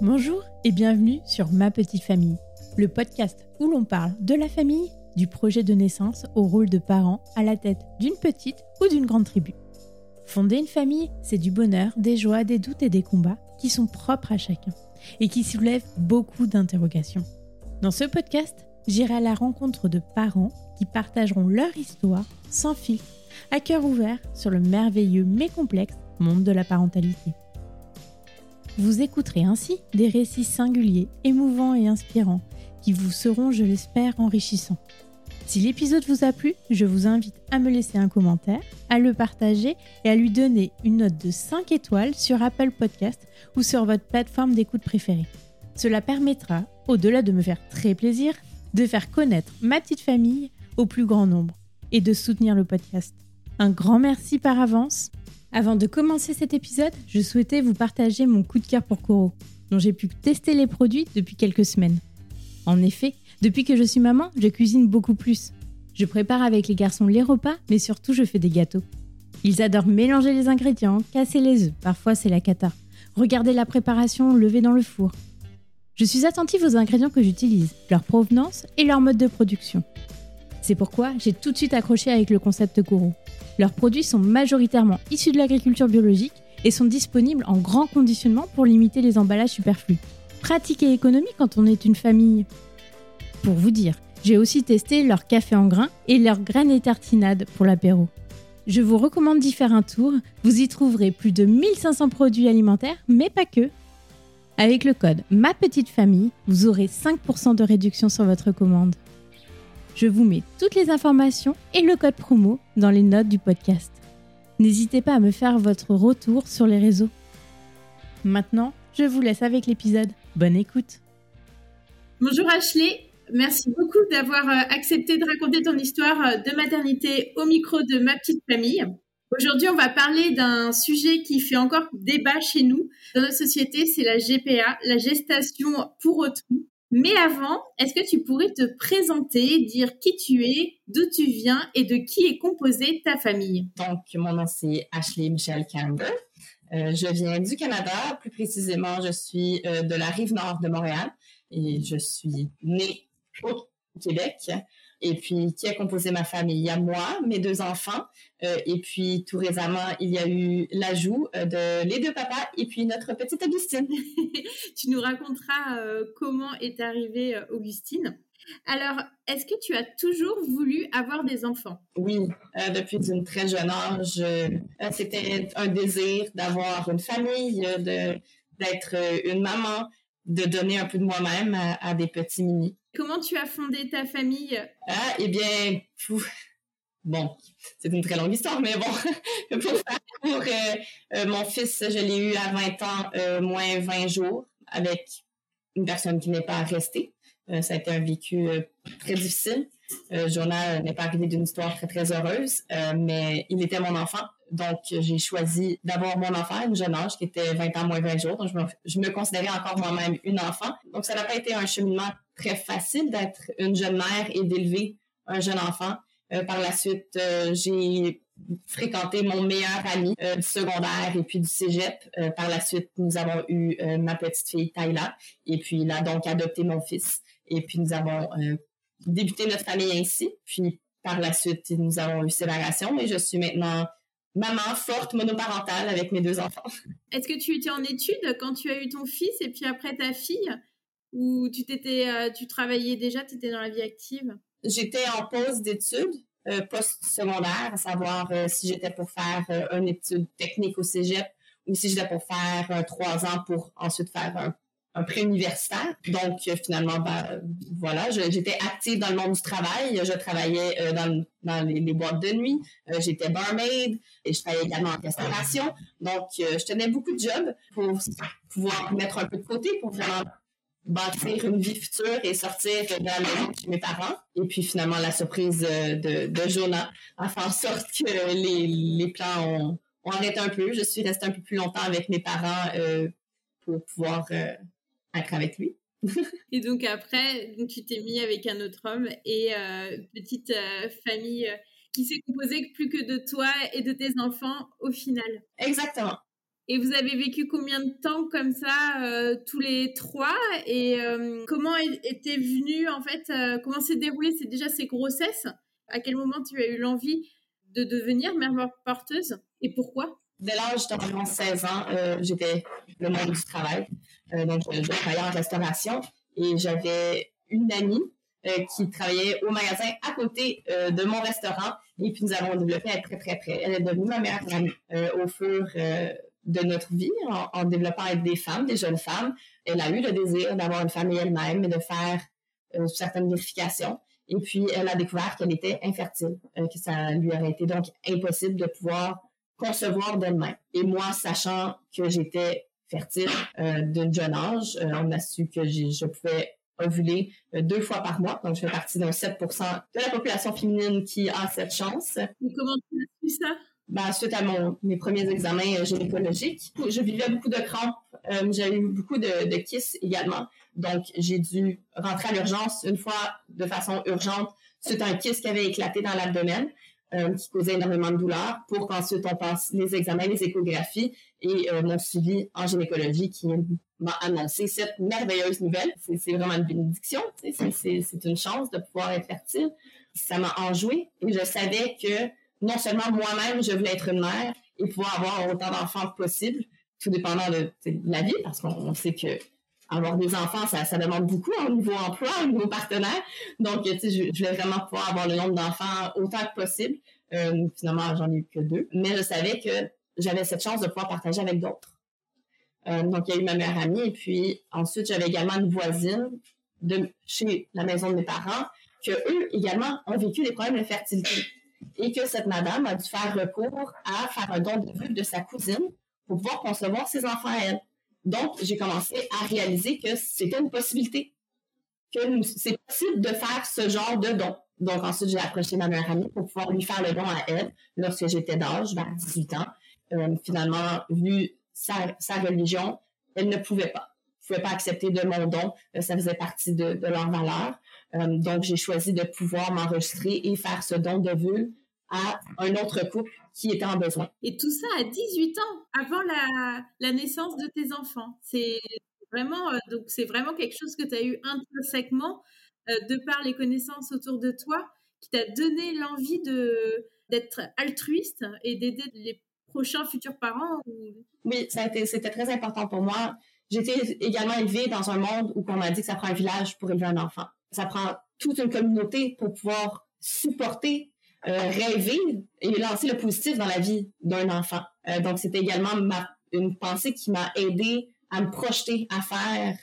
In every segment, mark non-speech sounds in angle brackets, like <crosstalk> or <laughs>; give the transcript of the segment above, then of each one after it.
Bonjour et bienvenue sur Ma Petite Famille, le podcast où l'on parle de la famille, du projet de naissance au rôle de parent à la tête d'une petite ou d'une grande tribu. Fonder une famille, c'est du bonheur, des joies, des doutes et des combats qui sont propres à chacun et qui soulèvent beaucoup d'interrogations. Dans ce podcast, j'irai à la rencontre de parents qui partageront leur histoire sans filtre, à cœur ouvert sur le merveilleux mais complexe monde de la parentalité. Vous écouterez ainsi des récits singuliers, émouvants et inspirants qui vous seront, je l'espère, enrichissants. Si l'épisode vous a plu, je vous invite à me laisser un commentaire, à le partager et à lui donner une note de 5 étoiles sur Apple Podcast ou sur votre plateforme d'écoute préférée. Cela permettra, au-delà de me faire très plaisir, de faire connaître ma petite famille au plus grand nombre et de soutenir le podcast. Un grand merci par avance avant de commencer cet épisode, je souhaitais vous partager mon coup de cœur pour Koro, dont j'ai pu tester les produits depuis quelques semaines. En effet, depuis que je suis maman, je cuisine beaucoup plus. Je prépare avec les garçons les repas, mais surtout je fais des gâteaux. Ils adorent mélanger les ingrédients, casser les œufs, parfois c'est la cata. Regarder la préparation levée dans le four. Je suis attentive aux ingrédients que j'utilise, leur provenance et leur mode de production. C'est pourquoi j'ai tout de suite accroché avec le concept Koro. Leurs produits sont majoritairement issus de l'agriculture biologique et sont disponibles en grand conditionnement pour limiter les emballages superflus. Pratique et économie quand on est une famille. Pour vous dire, j'ai aussi testé leur café en grains et leurs graines et tartinades pour l'apéro. Je vous recommande d'y faire un tour, vous y trouverez plus de 1500 produits alimentaires, mais pas que. Avec le code Ma Petite Famille, vous aurez 5% de réduction sur votre commande. Je vous mets toutes les informations et le code promo dans les notes du podcast. N'hésitez pas à me faire votre retour sur les réseaux. Maintenant, je vous laisse avec l'épisode. Bonne écoute. Bonjour Ashley, merci beaucoup d'avoir euh, accepté de raconter ton histoire euh, de maternité au micro de ma petite famille. Aujourd'hui, on va parler d'un sujet qui fait encore débat chez nous dans notre société, c'est la GPA, la gestation pour autrui. Mais avant, est-ce que tu pourrais te présenter, dire qui tu es, d'où tu viens et de qui est composée ta famille? Donc, mon nom c'est Ashley Michelle Campbell. Euh, je viens du Canada, plus précisément, je suis euh, de la rive nord de Montréal et je suis née au Québec. Et puis, qui a composé ma famille? Il y a moi, mes deux enfants, euh, et puis tout récemment, il y a eu l'ajout euh, de les deux papas et puis notre petite Augustine. <laughs> tu nous raconteras euh, comment est arrivée Augustine. Alors, est-ce que tu as toujours voulu avoir des enfants? Oui, depuis une très jeune âge, c'était un désir d'avoir une famille, de d'être une maman, de donner un peu de moi-même à, des petits mini. Comment tu as fondé ta famille? Ah, eh bien, bon, c'est une très longue histoire, mais bon, <laughs> pour faire pour, euh, euh, mon fils, je l'ai eu à 20 ans, euh, moins 20 jours, avec une personne qui n'est pas restée. ça a été un vécu très difficile. Jonah n'est pas arrivé d'une histoire très, très heureuse, mais il était mon enfant. Donc, j'ai choisi d'avoir mon enfant à un jeune âge qui était 20 ans moins 20 jours. Donc, je me considérais encore moi-même une enfant. Donc, ça n'a pas été un cheminement très facile d'être une jeune mère et d'élever un jeune enfant. Euh, par la suite, euh, j'ai fréquenté mon meilleur ami euh, du secondaire et puis du cégep. par la suite, nous avons eu ma petite fille Tyla et puis il a donc adopté mon fils. Et puis nous avons débuté notre famille ainsi. Puis par la suite, nous avons eu séparation et je suis maintenant maman forte monoparentale avec mes deux enfants. Est-ce que tu étais en études quand tu as eu ton fils et puis après ta fille? Ou tu t'étais tu travaillais déjà, tu étais dans la vie active? J'étais en pause d'études euh, post-secondaire, à savoir euh, si j'étais pour faire euh, une étude technique au cégep ou si j'étais pour faire trois ans pour ensuite faire un, un pré-universitaire. Donc, finalement, ben, voilà, j'étais active dans le monde du travail. Je travaillais dans, dans les, boîtes de nuit. j'étais barmaid et je travaillais également en restauration. Donc, je tenais beaucoup de jobs pour pouvoir mettre un peu de côté pour vraiment bâtir une vie future et sortir de la maison chez mes parents. Et puis finalement, la surprise de, de Jonah a fait en sorte que les, les plans ont, ont, arrêté un peu. Je suis restée un peu plus longtemps avec mes parents euh, pour pouvoir euh, être avec lui. <laughs> et donc après, donc tu t'es mis avec un autre homme et euh, petite famille qui s'est composée plus que de toi et de tes enfants au final. Exactement. Et vous avez vécu combien de temps comme ça, euh, tous les trois? Et euh, comment était venue, en fait, euh, comment s'est déroulée c'est déjà ces grossesses? À quel moment tu as eu l'envie de devenir mère porteuse? Et pourquoi? Dès l'âge d'environ 16 ans, j'étais le monde du travail. donc, je travaillais en restauration et j'avais une amie qui travaillait au magasin à côté de mon restaurant. Et puis, nous avons développé à très, très près. Elle est devenue ma meilleure amie au fur de notre vie en, développant avec des femmes, des jeunes femmes. Elle a eu le désir d'avoir une famille elle-même et de faire euh, certaines vérifications. Et puis, elle a découvert qu'elle était infertile, euh, que ça lui aurait été donc impossible de pouvoir concevoir d'elle-même. Et moi, sachant que j'étais fertile euh, d'un jeune âge, on a su que je pouvais ovuler deux fois par mois. Donc, je fais partie d'un 7% de la population féminine qui a cette chance. Comment tu as su ça? Ben, suite à mon, mes premiers examens euh, gynécologiques. Je vivais beaucoup de crampes. Euh, j'ai eu beaucoup de, de kisses également. Donc, j'ai dû rentrer à l'urgence une fois de façon urgente suite à un kiss qui avait éclaté dans l'abdomen, euh, qui causait énormément de douleur, pour qu'ensuite on passe les examens, les échographies et euh, mon suivi en gynécologie qui m'a annoncé cette merveilleuse nouvelle. C'est vraiment une bénédiction, c'est une chance de pouvoir être fertile. Ça m'a enjoué et je savais que non seulement moi-même, je voulais être une mère et pouvoir avoir autant d'enfants que possible, tout dépendant de, la vie, parce qu'on sait que avoir des enfants, ça, demande beaucoup au niveau emploi, au niveau partenaire. Donc, tu sais, je, je, voulais vraiment pouvoir avoir le nombre d'enfants autant que possible. Euh, finalement, j'en ai eu que deux. Mais je savais que j'avais cette chance de pouvoir partager avec d'autres. Euh, donc, il y a eu ma meilleure amie. Et puis, ensuite, j'avais également une voisine de chez la maison de mes parents que eux également ont vécu des problèmes de fertilité et que cette madame a dû faire recours à faire un don de vue de sa cousine pour pouvoir concevoir ses enfants à elle. Donc, j'ai commencé à réaliser que c'était une possibilité, que c'est possible de faire ce genre de don. Donc, ensuite, j'ai approché ma meilleure amie pour pouvoir lui faire le don à elle lorsque j'étais d'âge, vers 18 ans. Euh, finalement, vu sa, sa, religion, elle ne pouvait pas. Elle ne pouvait pas accepter de mon don. Euh, ça faisait partie de, de leur valeur. Euh, donc, j'ai choisi de pouvoir m'enregistrer et faire ce don de vue à un autre couple qui était en besoin. Et tout ça à 18 ans, avant la, la naissance de tes enfants. C'est vraiment, euh, donc c'est vraiment quelque chose que tu as eu intrinsèquement euh, de par les connaissances autour de toi qui t'a donné l'envie de d'être altruiste et d'aider les prochains futurs parents. Oui, ça a été, c'était très important pour moi. J'étais également élevée dans un monde où on m'a dit que ça prend un village pour élever un enfant. Ça prend toute une communauté pour pouvoir supporter, euh, rêver et lancer le positif dans la vie d'un enfant. Euh, donc, c'était également ma, une pensée qui m'a aidé à me projeter à faire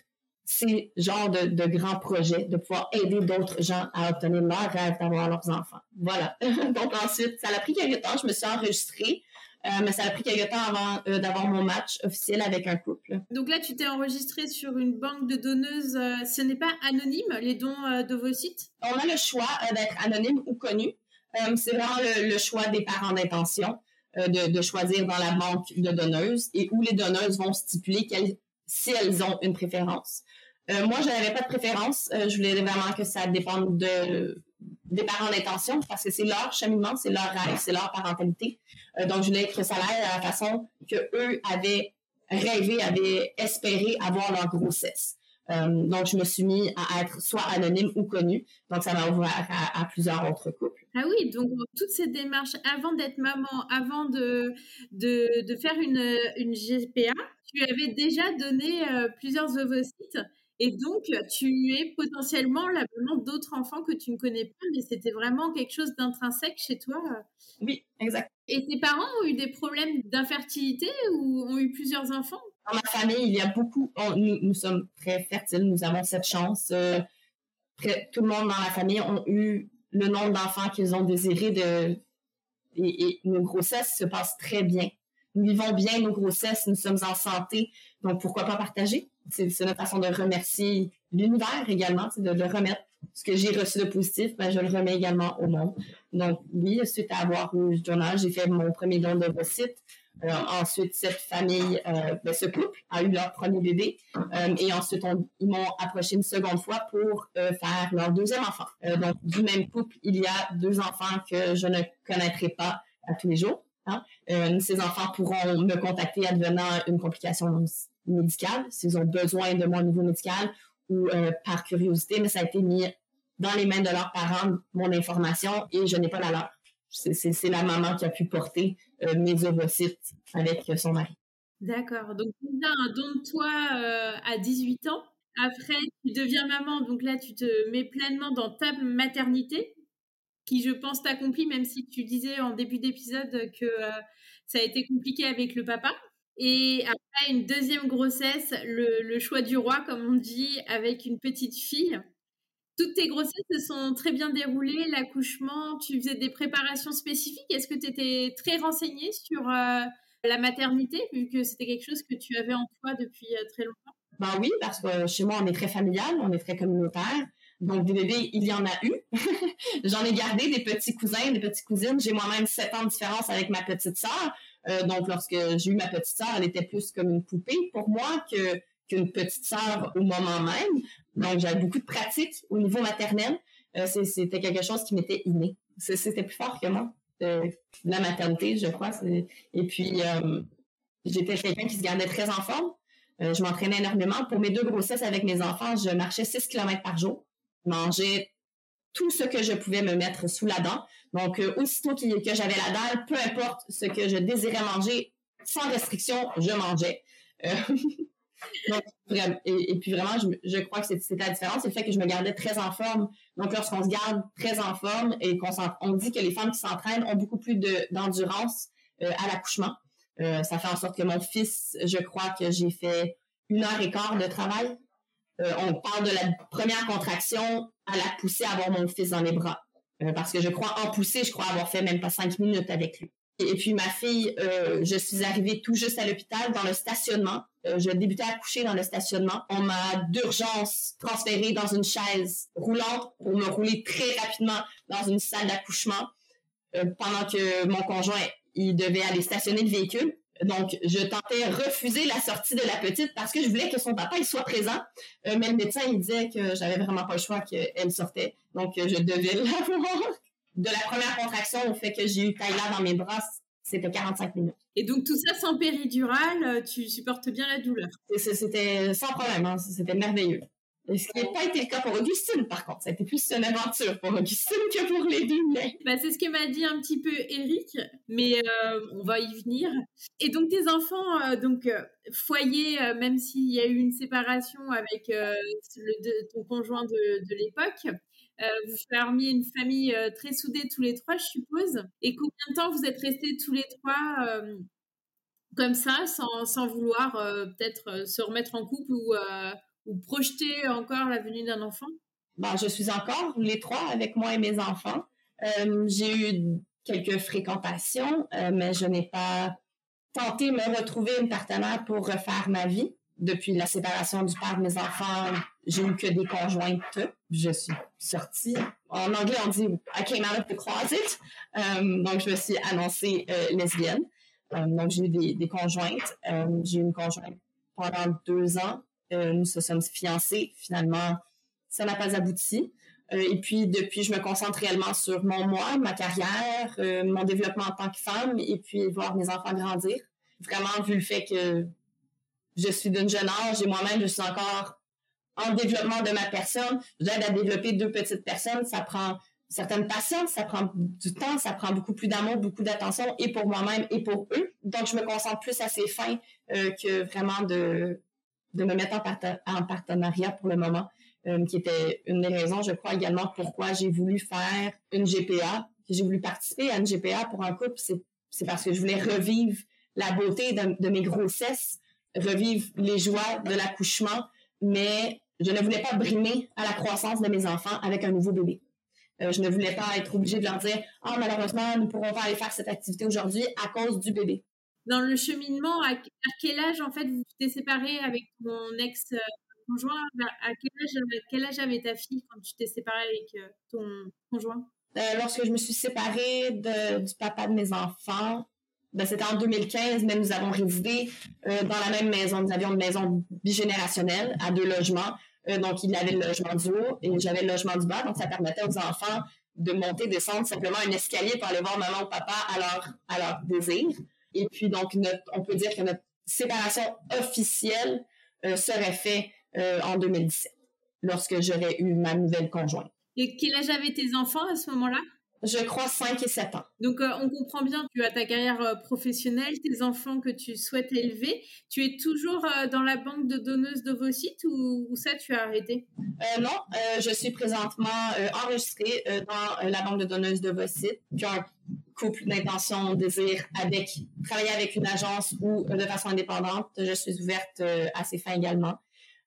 ces genres de, de grands projets, de pouvoir aider d'autres gens à obtenir leur rêve d'avoir leurs enfants. Voilà. <laughs> donc ensuite, ça a pris quelques temps. Je me suis enregistrée. Euh, mais ça a pris quelques temps avant euh, d'avoir mon match officiel avec un couple. Donc là, tu t'es enregistré sur une banque de donneuses. Euh, ce n'est pas anonyme, les dons de vos sites? On a le choix d'être anonyme ou connu. c'est vraiment le, choix des parents d'intention de, de, choisir dans la banque de donneuses et où les donneuses vont stipuler si elles ont une préférence. moi, je n'avais pas de préférence. je voulais vraiment que ça dépende de des parents d'intention parce que c'est leur cheminement, c'est leur rêve, c'est leur parentalité. Euh, donc, je voulais ça aille à la façon que eux avaient rêvé, avaient espéré avoir leur grossesse. Euh, donc, je me suis mis à être soit anonyme ou connue. Donc, ça m'a ouvert à, plusieurs autres couples. Ah oui, donc toute cette démarche avant d'être maman, avant de, de, de, faire une, une GPA, tu avais déjà donné euh, plusieurs ovocytes et donc, tu es potentiellement la maman d'autres enfants que tu ne connais pas, mais c'était vraiment quelque chose d'intrinsèque chez toi. Oui, exact. Et tes parents ont eu des problèmes d'infertilité ou ont eu plusieurs enfants? Dans ma famille, il y a beaucoup. nous, nous, sommes très fertiles, nous avons cette chance. Euh, tout le monde dans la famille ont eu le nombre d'enfants qu'ils ont désiré de, et, et, nos grossesses se passent très bien. Nous vivons bien nos grossesses, nous sommes en santé, donc pourquoi pas partager? C'est notre façon de remercier l'univers également, de, le remettre ce que j'ai reçu de positif, ben, je le remets également au monde. Donc, oui, suite à avoir eu ce journal, j'ai fait mon premier don de site. Euh, ensuite, cette famille, euh, ben, ce couple a eu leur premier bébé. Euh, et ensuite, ils m'ont approché une seconde fois pour faire leur deuxième enfant. donc, du même couple, il y a deux enfants que je ne connaîtrai pas à tous les jours. Hein. Ces enfants pourront me contacter advenant une complication médicale, s'ils ont besoin de moi au niveau médical ou euh, par curiosité, mais ça a été mis dans les mains de leurs parents, mon information, et je n'ai pas la leur. C'est la maman qui a pu porter euh, mes ovocytes avec son mari. D'accord. Donc, tu as un don de toi à 18 ans. Après, tu deviens maman. Donc là, tu te mets pleinement dans ta maternité qui, je pense, t'accomplit, même si tu disais en début d'épisode que euh, ça a été compliqué avec le papa. Et après une deuxième grossesse, le, choix du roi, comme on dit, avec une petite fille. Toutes tes grossesses se sont très bien déroulées, l'accouchement, tu faisais des préparations spécifiques? Est-ce que tu étais très renseignée sur euh, la maternité, vu que c'était quelque chose que tu avais en toi depuis euh, très longtemps? Ben oui, parce que chez moi, on est très familial, on est très communautaire. Donc, des bébés, il y en a eu. <laughs> J'en ai gardé des petits cousins, des petites cousines. J'ai moi-même sept ans de différence avec ma petite sœur. Euh, donc, lorsque j'ai eu ma petite sœur, elle était plus comme une poupée pour moi que qu'une petite sœur au moment même. Donc, j'avais beaucoup de pratiques au niveau maternel. Euh, c'était quelque chose qui m'était inné. C'était plus fort que moi. Euh, la maternité, je crois. Et puis, j'étais quelqu'un qui se gardait très en forme. je m'entraînais énormément. Pour mes deux grossesses avec mes enfants, je marchais 6 km par jour mangeais tout ce que je pouvais me mettre sous la dent. Donc, euh, aussitôt que, j'avais la dalle, peu importe ce que je désirais manger, sans restriction, je mangeais. Euh, <laughs> et, puis vraiment, je, crois que c'est la différence, c'est le fait que je me gardais très en forme. Donc, lorsqu'on se garde très en forme et qu'on on dit que les femmes qui s'entraînent ont beaucoup plus d'endurance euh, à l'accouchement, ça fait en sorte que mon fils, je crois que j'ai fait une heure et quart de travail on parle de la première contraction à la poussée à avoir mon fils dans les bras. Euh, parce que je crois en pousser, je crois avoir fait même pas cinq minutes avec lui. Et, puis ma fille, euh, je suis arrivée tout juste à l'hôpital dans le stationnement. je débutais à coucher dans le stationnement. On m'a d'urgence transférée dans une chaise roulante pour me rouler très rapidement dans une salle d'accouchement pendant que mon conjoint il devait aller stationner le véhicule. Donc, je tentais refuser la sortie de la petite parce que je voulais que son papa il soit présent. Euh, mais le médecin, il disait que j'avais vraiment pas le choix qu'elle sortait. Donc, je devais l'avoir. <laughs> De la première contraction au fait que j'ai eu Tyler dans mes bras, c'était 45 minutes. Et donc, tout ça sans péridurale, tu supportes bien la douleur? C'était sans problème, hein. c'était merveilleux. Ce qui n'a pas été le cas pour Augustine, par contre. Ça a été plus une aventure pour Augustine que pour les deux Bah, c'est ce que m'a dit un petit peu Eric, mais euh, on va y venir. Et donc, tes enfants, euh, donc, euh, foyer, même s'il y a eu une séparation avec ton conjoint de, l'époque, vous formiez une famille très soudée tous les trois, je suppose. Et combien de temps vous êtes restés tous les trois comme ça, sans, sans vouloir peut-être se remettre en couple ou ou projeter encore la venue d'un enfant? Ben, je suis encore les trois avec moi et mes enfants. Euh, j'ai eu quelques fréquentations, euh, mais je n'ai pas tenté de me retrouver une partenaire pour refaire ma vie. Depuis la séparation du père de mes enfants, j'ai eu que des conjointes. Je suis sortie. En anglais, on dit I came out of the closet. Euh, donc, je me suis annoncée lesbienne. donc, j'ai eu des, conjointes. j'ai eu une conjointe pendant deux ans nous se sommes fiancés. Finalement, ça n'a pas abouti. Euh, et puis, depuis, je me concentre réellement sur mon moi, ma carrière, euh, mon développement en tant que femme et puis voir mes enfants grandir. Vraiment, vu le fait que je suis d'une jeune âge et moi-même, je suis encore en développement de ma personne. J'aide à développer deux petites personnes. Ça prend certaines patience, ça prend du temps, ça prend beaucoup plus d'amour, beaucoup d'attention et pour moi-même et pour eux. Donc, je me concentre plus à ces fins que vraiment de de me mettre en, partenariat pour le moment, euh, qui était une des raisons, je crois également, pourquoi j'ai voulu faire une GPA, j'ai voulu participer à une GPA pour un couple, c'est parce que je voulais revivre la beauté de, mes grossesses, revivre les joies de l'accouchement, mais je ne voulais pas brimer à la croissance de mes enfants avec un nouveau bébé. Euh, je ne voulais pas être obligée de leur dire « Ah, malheureusement, nous ne pourrons pas aller faire cette activité aujourd'hui à cause du bébé. » dans le cheminement, à, quel âge en fait vous t'es séparé avec ton ex conjoint? À quel âge, quel âge avait ta fille quand tu t'es séparé avec euh, ton conjoint? Euh, Lorsque je me suis séparée du papa de mes enfants, ben, c'était en 2015, mais nous avons résidé euh, dans la même maison. Nous avions une maison bigénérationnelle à deux logements. donc, il avait le logement du haut et j'avais le logement du bas. Donc, ça permettait aux enfants de monter, descendre simplement un escalier pour aller voir maman ou papa à leur, à leur désir. Et puis, donc, on peut dire que notre séparation officielle euh, serait faite euh, en 2017, lorsque j'aurais eu ma nouvelle conjointe. Et quel âge avaient tes enfants à ce moment-là? Je crois 5 et 7 ans. Donc, euh, on comprend bien, tu as ta carrière euh, professionnelle, tes enfants que tu souhaites élever. Tu es toujours euh, dans la banque de donneuses d'ovocytes ou, ou, ça, tu as arrêté? non, je suis présentement enregistrée dans la banque de donneuses d'ovocytes, qui a un couple d'intention, désir avec, travailler avec une agence ou de façon indépendante. Je suis ouverte à ces fins également.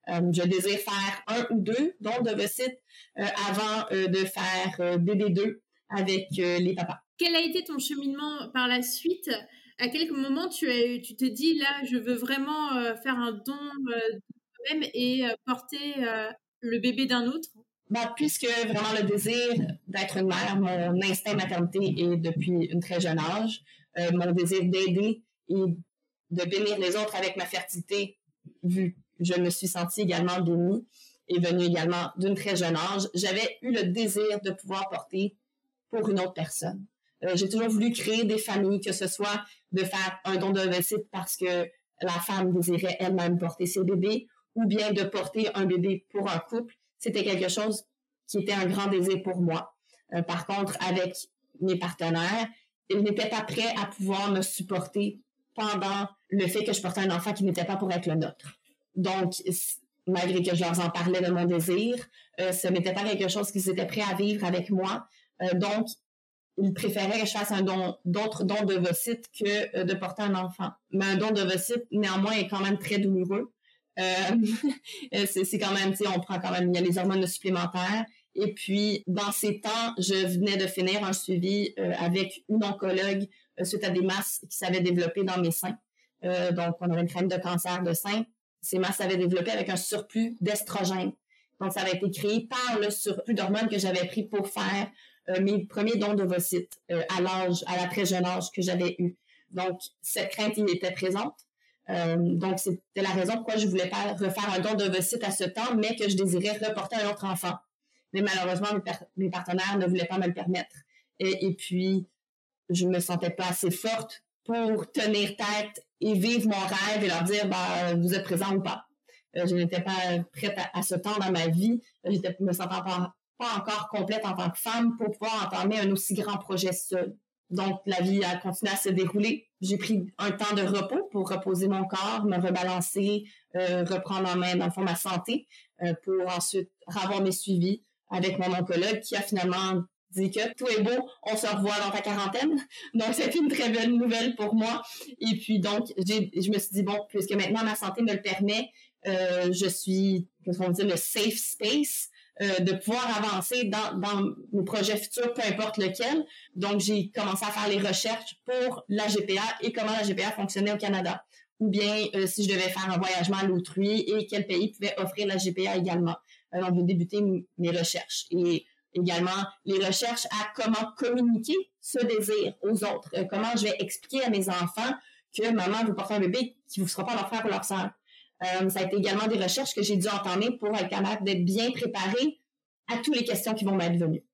je désire faire un ou deux dons d'ovocytes avant de faire BB2 avec euh, les papas. Quel a été ton cheminement par la suite? À quel moment tu as, tu t'es dit là, je veux vraiment euh, faire un don euh, de même et porter le bébé d'un autre? Bah, puisque vraiment le désir d'être une mère, mon instinct maternité est depuis une très jeune âge, mon désir d'aider et de bénir les autres avec ma fertilité, vu que je me suis sentie également bénie, est venu également d'une très jeune âge. J'avais eu le désir de pouvoir porter pour une autre personne. Euh, j'ai toujours voulu créer des familles, que ce soit de faire un don d'ovocyte parce que la femme désirait elle-même porter ses bébés, ou bien de porter un bébé pour un couple. C'était quelque chose qui était un grand désir pour moi. Euh, par contre, avec mes partenaires, ils n'étaient pas prêts à pouvoir me supporter pendant le fait que je portais un enfant qui n'était pas pour être le nôtre. Donc, malgré que je leur en parlais de mon désir, euh, ce n'était pas quelque chose qu'ils étaient prêts à vivre avec moi. Euh, donc, il préférait que je fasse un don, d'autres dons d'ovocytes que euh, de porter un enfant. Mais un don d'ovocytes, néanmoins, est quand même très douloureux. Euh, <laughs> c'est, quand même, tu sais, on prend quand même, il y a les hormones supplémentaires. Et puis, dans ces temps, je venais de finir un suivi avec une oncologue suite à des masses qui s'avaient développées dans mes seins. donc, on avait une crème de cancer de sein. Ces masses s'avaient développé avec un surplus d'estrogène. Donc, ça avait été créé par le surplus d'hormones que j'avais pris pour faire euh, mes premiers dons d'ovocytes euh, à l'âge, à la très jeune âge que j'avais eu. Donc, cette crainte, il était présente. Euh, donc, c'était la raison pourquoi je voulais pas refaire un don d'ovocytes à ce temps, mais que je désirais reporter un autre enfant. Mais malheureusement, mes, partenaires ne voulaient pas me le permettre. Et, puis, je me sentais pas assez forte pour tenir tête et vivre mon rêve et leur dire, bah, vous êtes présent ou pas. je n'étais pas prête à, ce temps dans ma vie. J'étais me sentant pas, pas encore complète en tant que femme pour pouvoir entamer un aussi grand projet seul. Donc, la vie a continué à se dérouler. J'ai pris un temps de repos pour reposer mon corps, me rebalancer, euh, reprendre en main, dans le fond, ma santé, euh, pour ensuite avoir mes suivis avec mon oncologue qui a finalement dit que tout est beau, on se revoit dans ta quarantaine. <laughs> Donc, c'était une très belle nouvelle pour moi. Et puis, donc, je me suis dit, bon, puisque maintenant ma santé me le permet, euh, je suis, qu'on dit, le safe space euh, de pouvoir avancer dans, dans mes projets futurs, peu importe lequel. Donc, j'ai commencé à faire les recherches pour la GPA et comment la GPA fonctionnait au Canada. Ou bien euh, si je devais faire un voyagement à l'autrui et quel pays pouvait offrir la GPA également. Euh, donc, j'ai débuté mes recherches. Et également les recherches à comment communiquer ce désir aux autres. comment je vais expliquer à mes enfants que maman veut porter un bébé qui ne sera pas leur frère ou leur sœur. Euh, ça a été également des recherches que j'ai dû entamer pour être capable d'être bien préparée à toutes les questions qui vont m'être venues.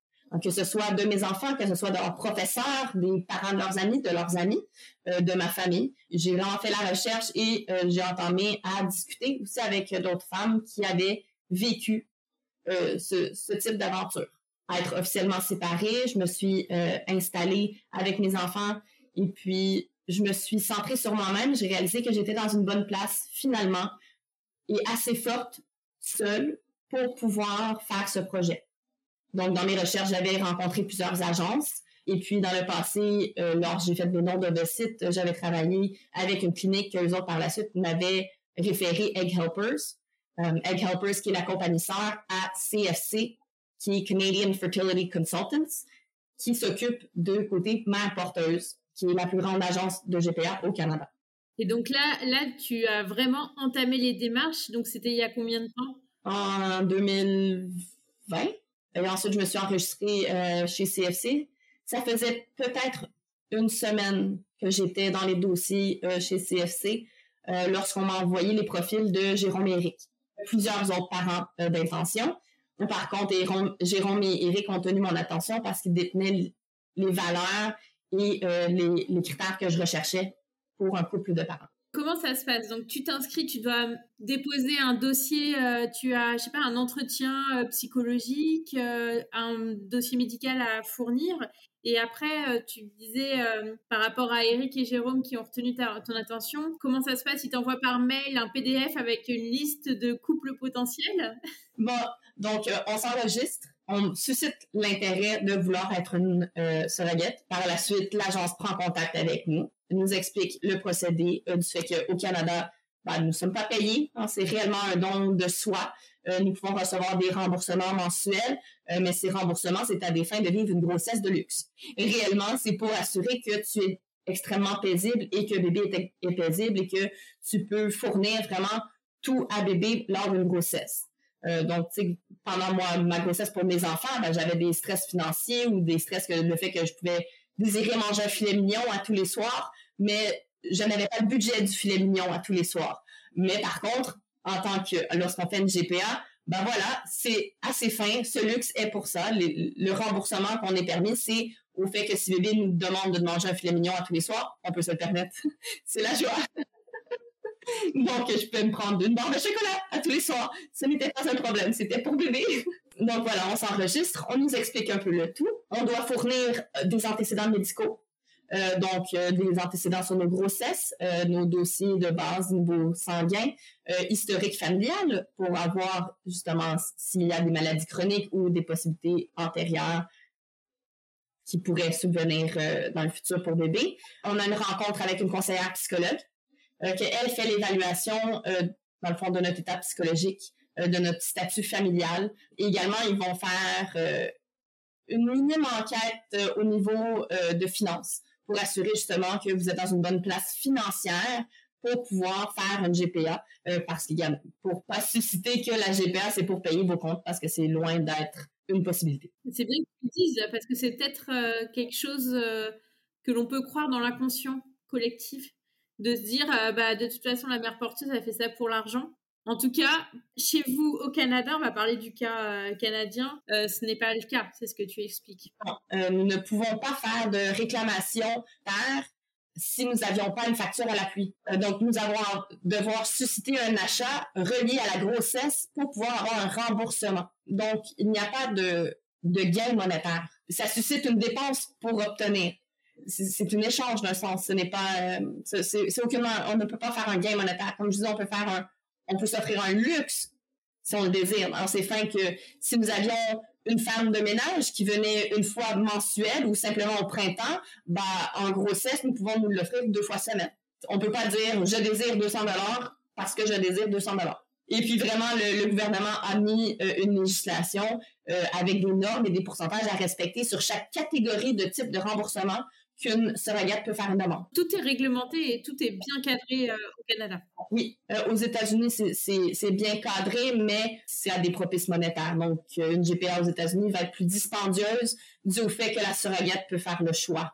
Que ce soit de mes enfants, que ce soit de leurs professeurs, des parents de leurs amis, de leurs amis, euh, de ma famille. J'ai vraiment fait la recherche et euh, j'ai entamé à discuter aussi avec d'autres femmes qui avaient vécu ce, ce, type d'aventure. À être officiellement séparée, je me suis installée avec mes enfants et puis je me suis centrée sur moi-même. J'ai réalisé que j'étais dans une bonne place finalement et assez forte seule pour pouvoir faire ce projet. Donc, dans mes recherches, j'avais rencontré plusieurs agences. Et puis, dans le passé, euh, lorsque j'ai fait des noms de sites, j'avais travaillé avec une clinique que eux autres, par la suite, m'avaient référé Egg Helpers. Euh, Egg Helpers, qui est la compagnie sœur à CFC, qui est Canadian Fertility Consultants, qui s'occupe de côté mère porteuse qui est la plus grande agence de GPA au Canada. Et donc là, là, tu as vraiment entamé les démarches. Donc c'était il y a combien de temps? En 2020. Et ensuite, je me suis enregistrée euh, chez CFC. Ça faisait peut-être une semaine que j'étais dans les dossiers euh, chez CFC euh, lorsqu'on m'a envoyé les profils de Jérôme Éric. Plusieurs autres parents d'intention Par contre, Jérôme, et Eric ont tenu mon attention parce qu'ils détenaient les valeurs et les, les critères que je recherchais pour un couple de parents. Comment ça se passe? Donc, tu t'inscris, tu dois déposer un dossier, euh, tu as, je sais pas, un entretien euh, psychologique, euh, un dossier médical à fournir. Et après, tu disais, par rapport à Eric et Jérôme qui ont retenu ton attention, comment ça se passe? Ils t'envoient par mail un PDF avec une liste de couples potentiels? Bon, donc, on s'enregistre on suscite l'intérêt de vouloir être une euh, surrogate. Par la suite, l'agence prend contact avec nous, nous explique le procédé euh, du fait qu'au Canada, ben, nous ne sommes pas payés. Hein, c'est réellement un don de soi. Euh, nous pouvons recevoir des remboursements mensuels, euh, mais ces remboursements, c'est à des fins de vivre une grossesse de luxe. réellement, c'est pour assurer que tu es extrêmement paisible et que bébé est, est paisible et que tu peux fournir vraiment tout à bébé lors d'une grossesse. Euh, donc, pendant moi, ma grossesse pour mes enfants, ben, j'avais des stress financiers ou des stress que le fait que je pouvais désirer manger un filet mignon à tous les soirs, mais je n'avais pas le budget du filet mignon à tous les soirs. Mais par contre, en tant que lorsqu'on fait une GPA, ben voilà, c'est assez fin. Ce luxe est pour ça. Le, remboursement qu'on est permis, c'est au fait que si bébé nous demande de manger un filet mignon à tous les soirs, on peut se le permettre. <laughs> c'est la joie. Donc, je peux me prendre une barre de chocolat à tous les soirs. Ce n'était pas un problème, c'était pour bébé. <laughs> Donc voilà, on s'enregistre, on nous explique un peu le tout. On doit fournir euh, des antécédents médicaux, euh, donc euh, des antécédents sur nos grossesses, nos dossiers de base niveau sanguin, historique familial pour avoir justement s'il y a des maladies chroniques ou des possibilités antérieures qui pourraient subvenir dans le futur pour bébé. On a une rencontre avec une conseillère psychologue qu'elle fait l'évaluation, euh, dans le fond, de notre état psychologique, euh, de notre statut familial. Également, ils vont faire une minime enquête au niveau de finances pour assurer justement que vous êtes dans une bonne place financière pour pouvoir faire une GPA parce qu'il y a pour pas susciter que la GPA c'est pour payer vos comptes parce que c'est loin d'être une possibilité. C'est bien que tu dises parce que c'est peut-être quelque chose que l'on peut croire dans l'inconscient collectif de se dire, euh, bah, de toute façon, la mère porteuse, a fait ça pour l'argent. En tout cas, chez vous au Canada, on va parler du cas euh, canadien, euh, ce n'est pas le cas, c'est ce que tu expliques. nous ne pouvons pas faire de réclamation par si nous n'avions pas une facture à l'appui. donc, nous allons devoir susciter un achat relié à la grossesse pour pouvoir avoir un remboursement. Donc, il n'y a pas de, de gain monétaire. Ça suscite une dépense pour obtenir c'est un échange d'un sens. Ce n'est pas, euh, c'est aucunement, on ne peut pas faire un gain monétaire. Comme je disais, on peut faire un, on peut s'offrir un luxe si on le désire. Alors c'est fin que si nous avions une femme de ménage qui venait une fois mensuelle ou simplement au printemps, bah en grossesse nous pouvons nous l'offrir deux fois semaine. On peut pas dire je désire 200 dollars parce que je désire 200 dollars. Et puis vraiment, le, gouvernement a mis euh, une législation euh, avec des normes et des pourcentages à respecter sur chaque catégorie de type de remboursement qu'une surrogate peut faire une demande. Tout est réglementé et tout est bien cadré euh, au Canada. Oui, euh, aux États-Unis, c'est bien cadré, mais c'est à des propices monétaires. Donc, euh, une GPA aux États-Unis va être plus dispendieuse dû au fait que la surrogate peut faire le choix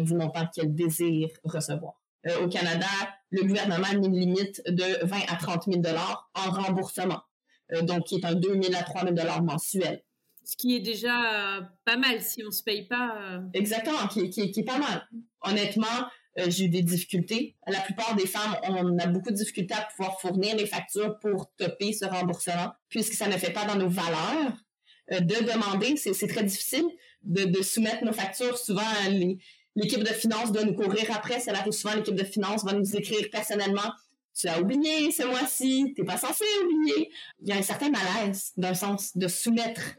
du montant qu'elle désire recevoir. au Canada, le gouvernement a mis une limite de 20 à 30 000 dollars en remboursement, donc qui est un 2 000 à 3 000 dollars mensuel ce qui est déjà euh, pas mal si on se paye pas. Euh. Exactement, qui, qui, est pas mal. Honnêtement, euh, j'ai eu des difficultés. La plupart des femmes, on a beaucoup de difficultés à pouvoir fournir les factures pour topper ce remboursement, puisque ça ne fait pas dans nos valeurs. de demander, c'est très difficile de, soumettre nos factures. Souvent, l'équipe de finances doit nous courir après. Ça arrive souvent, l'équipe de finances va nous écrire personnellement tu as oublié ce mois-ci, tu n'es pas censé oublier. Il y a un certain malaise d'un sens de soumettre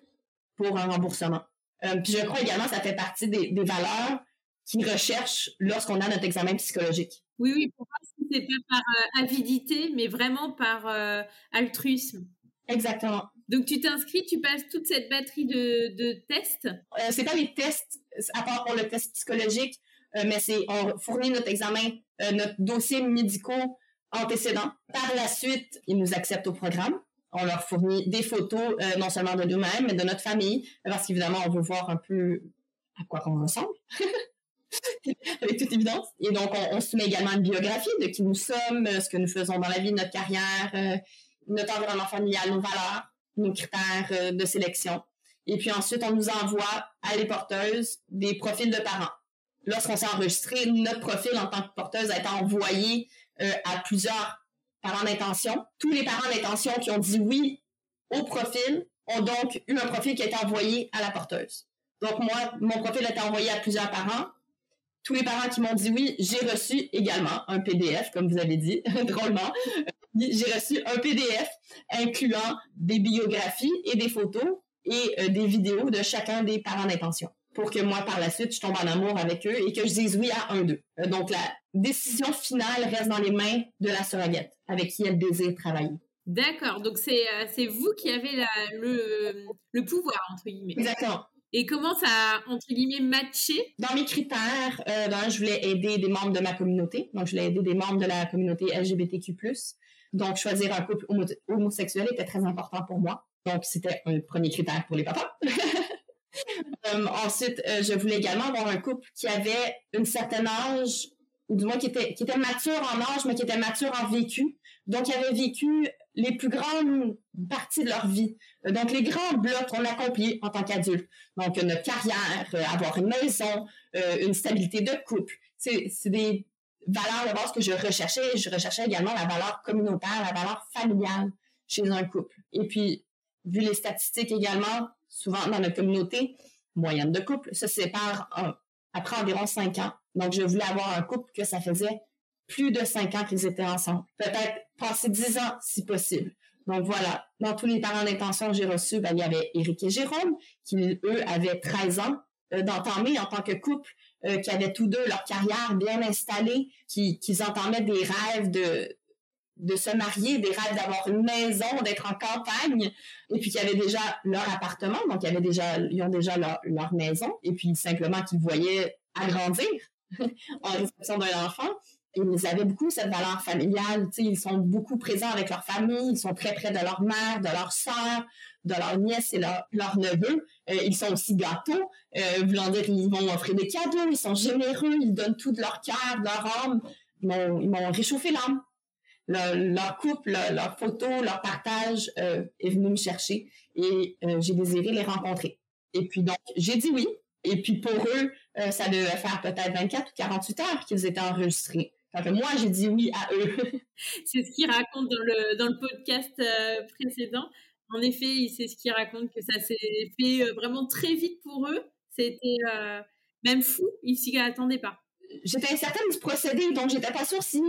pour un remboursement. Euh, puis je crois également que ça fait partie des, valeurs qu'ils recherchent lorsqu'on a notre examen psychologique. Oui, oui, pour moi, c'est pas par euh, avidité, mais vraiment par euh, altruisme. Exactement. Donc tu t'inscris, tu passes toute cette batterie de, de tests. c'est pas les tests, à part pour le test psychologique, mais c'est on fournit notre examen, notre dossier médicaux antécédent. Par la suite, ils nous acceptent au programme on leur fournit des photos, euh, non seulement de nous-mêmes, mais de notre famille, parce qu'évidemment, on veut voir un peu à quoi on ressemble. <laughs> avec toute évidence. Et donc, on, soumet également une biographie de qui nous sommes, euh, ce que nous faisons dans la vie, notre carrière, euh, notre environnement familial, nos valeurs. nos critères de sélection. Et puis ensuite, on nous envoie à les porteuses des profils de parents. Lorsqu'on s'est enregistré, notre profil en tant que porteuse a été envoyé à plusieurs parents d'intention. Tous les parents d'intention qui ont dit oui au profil ont donc eu un profil qui a été envoyé à la porteuse. Donc moi, mon profil a été envoyé à plusieurs parents. Tous les parents qui m'ont dit oui, j'ai reçu également un PDF, comme vous avez dit, <laughs> drôlement. J'ai reçu un PDF incluant des biographies et des photos et euh, des vidéos de chacun des parents d'intention pour que moi, par la suite, je tombe en amour avec eux et que je dise oui à un d'eux. Euh, donc, la décision finale reste dans les mains de la surrogate avec qui elle désire travailler. D'accord. Donc, c'est euh, vous qui avez le, le pouvoir, entre guillemets. Exactement. Et comment ça a, entre guillemets, matché? Dans mes critères, euh, je voulais aider des membres de ma communauté. Donc, je voulais aider des membres de la communauté LGBTQ+. Donc, choisir un couple homosexuel était très important pour moi. Donc, c'était un premier critère pour les papas. <laughs> Euh, ensuite, euh, je voulais également avoir un couple qui avait une certaine âge, ou du moins qui était, qui était mature en âge, mais qui était mature en vécu. Donc, qui avait vécu les plus grandes parties de leur vie. Euh, donc, les grands blocs qu'on accomplit en tant qu'adulte. Donc, notre carrière, avoir une maison, une stabilité de couple. C'est des valeurs de base que je recherchais. Je recherchais également la valeur communautaire, la valeur familiale chez un couple. Et puis, vu les statistiques également, souvent dans notre communauté, moyenne de couple, se séparent après environ cinq ans. Donc, je voulais avoir un couple que ça faisait plus de cinq ans qu'ils étaient ensemble. Peut-être passer dix ans si possible. Donc voilà, dans tous les parents d'intention que j'ai reçus, ben, il y avait Éric et Jérôme, qui eux avaient 13 ans euh, d'entamer en tant que couple, euh, qui avaient tous deux leur carrière bien installée, qui, qui entamaient des rêves de, de se marier, des rêves d'avoir une maison, d'être en campagne, et puis qu'ils avaient déjà leur appartement, donc ils avaient déjà, ils ont déjà leur, maison, et puis simplement qu'ils voyaient agrandir <laughs> en réception d'un enfant. Ils avaient beaucoup cette valeur familiale, tu ils sont beaucoup présents avec leur famille, ils sont très près de leur mère, de leur sœur, de leur nièce et leur, leur neveu. Euh, ils sont aussi gâteaux, euh, voulant dire ils vont offrir des cadeaux, ils sont généreux, ils donnent tout de leur cœur, de leur âme. Ils m'ont réchauffé l'âme leur couple, leur, photo, leur partage euh, est venu me chercher et euh, j'ai désiré les rencontrer. Et puis donc, j'ai dit oui. Et puis pour eux, euh, ça devait faire peut-être 24 ou 48 heures qu'ils étaient enregistrés. Moi, j'ai dit oui à eux. <laughs> c'est ce qu'ils racontent dans le, dans le podcast précédent. En effet, c'est ce qu'ils racontent que ça s'est fait vraiment très vite pour eux. C'était même fou, ils s'y attendaient pas j'étais incertaine du procédé, donc j'étais pas sûre si,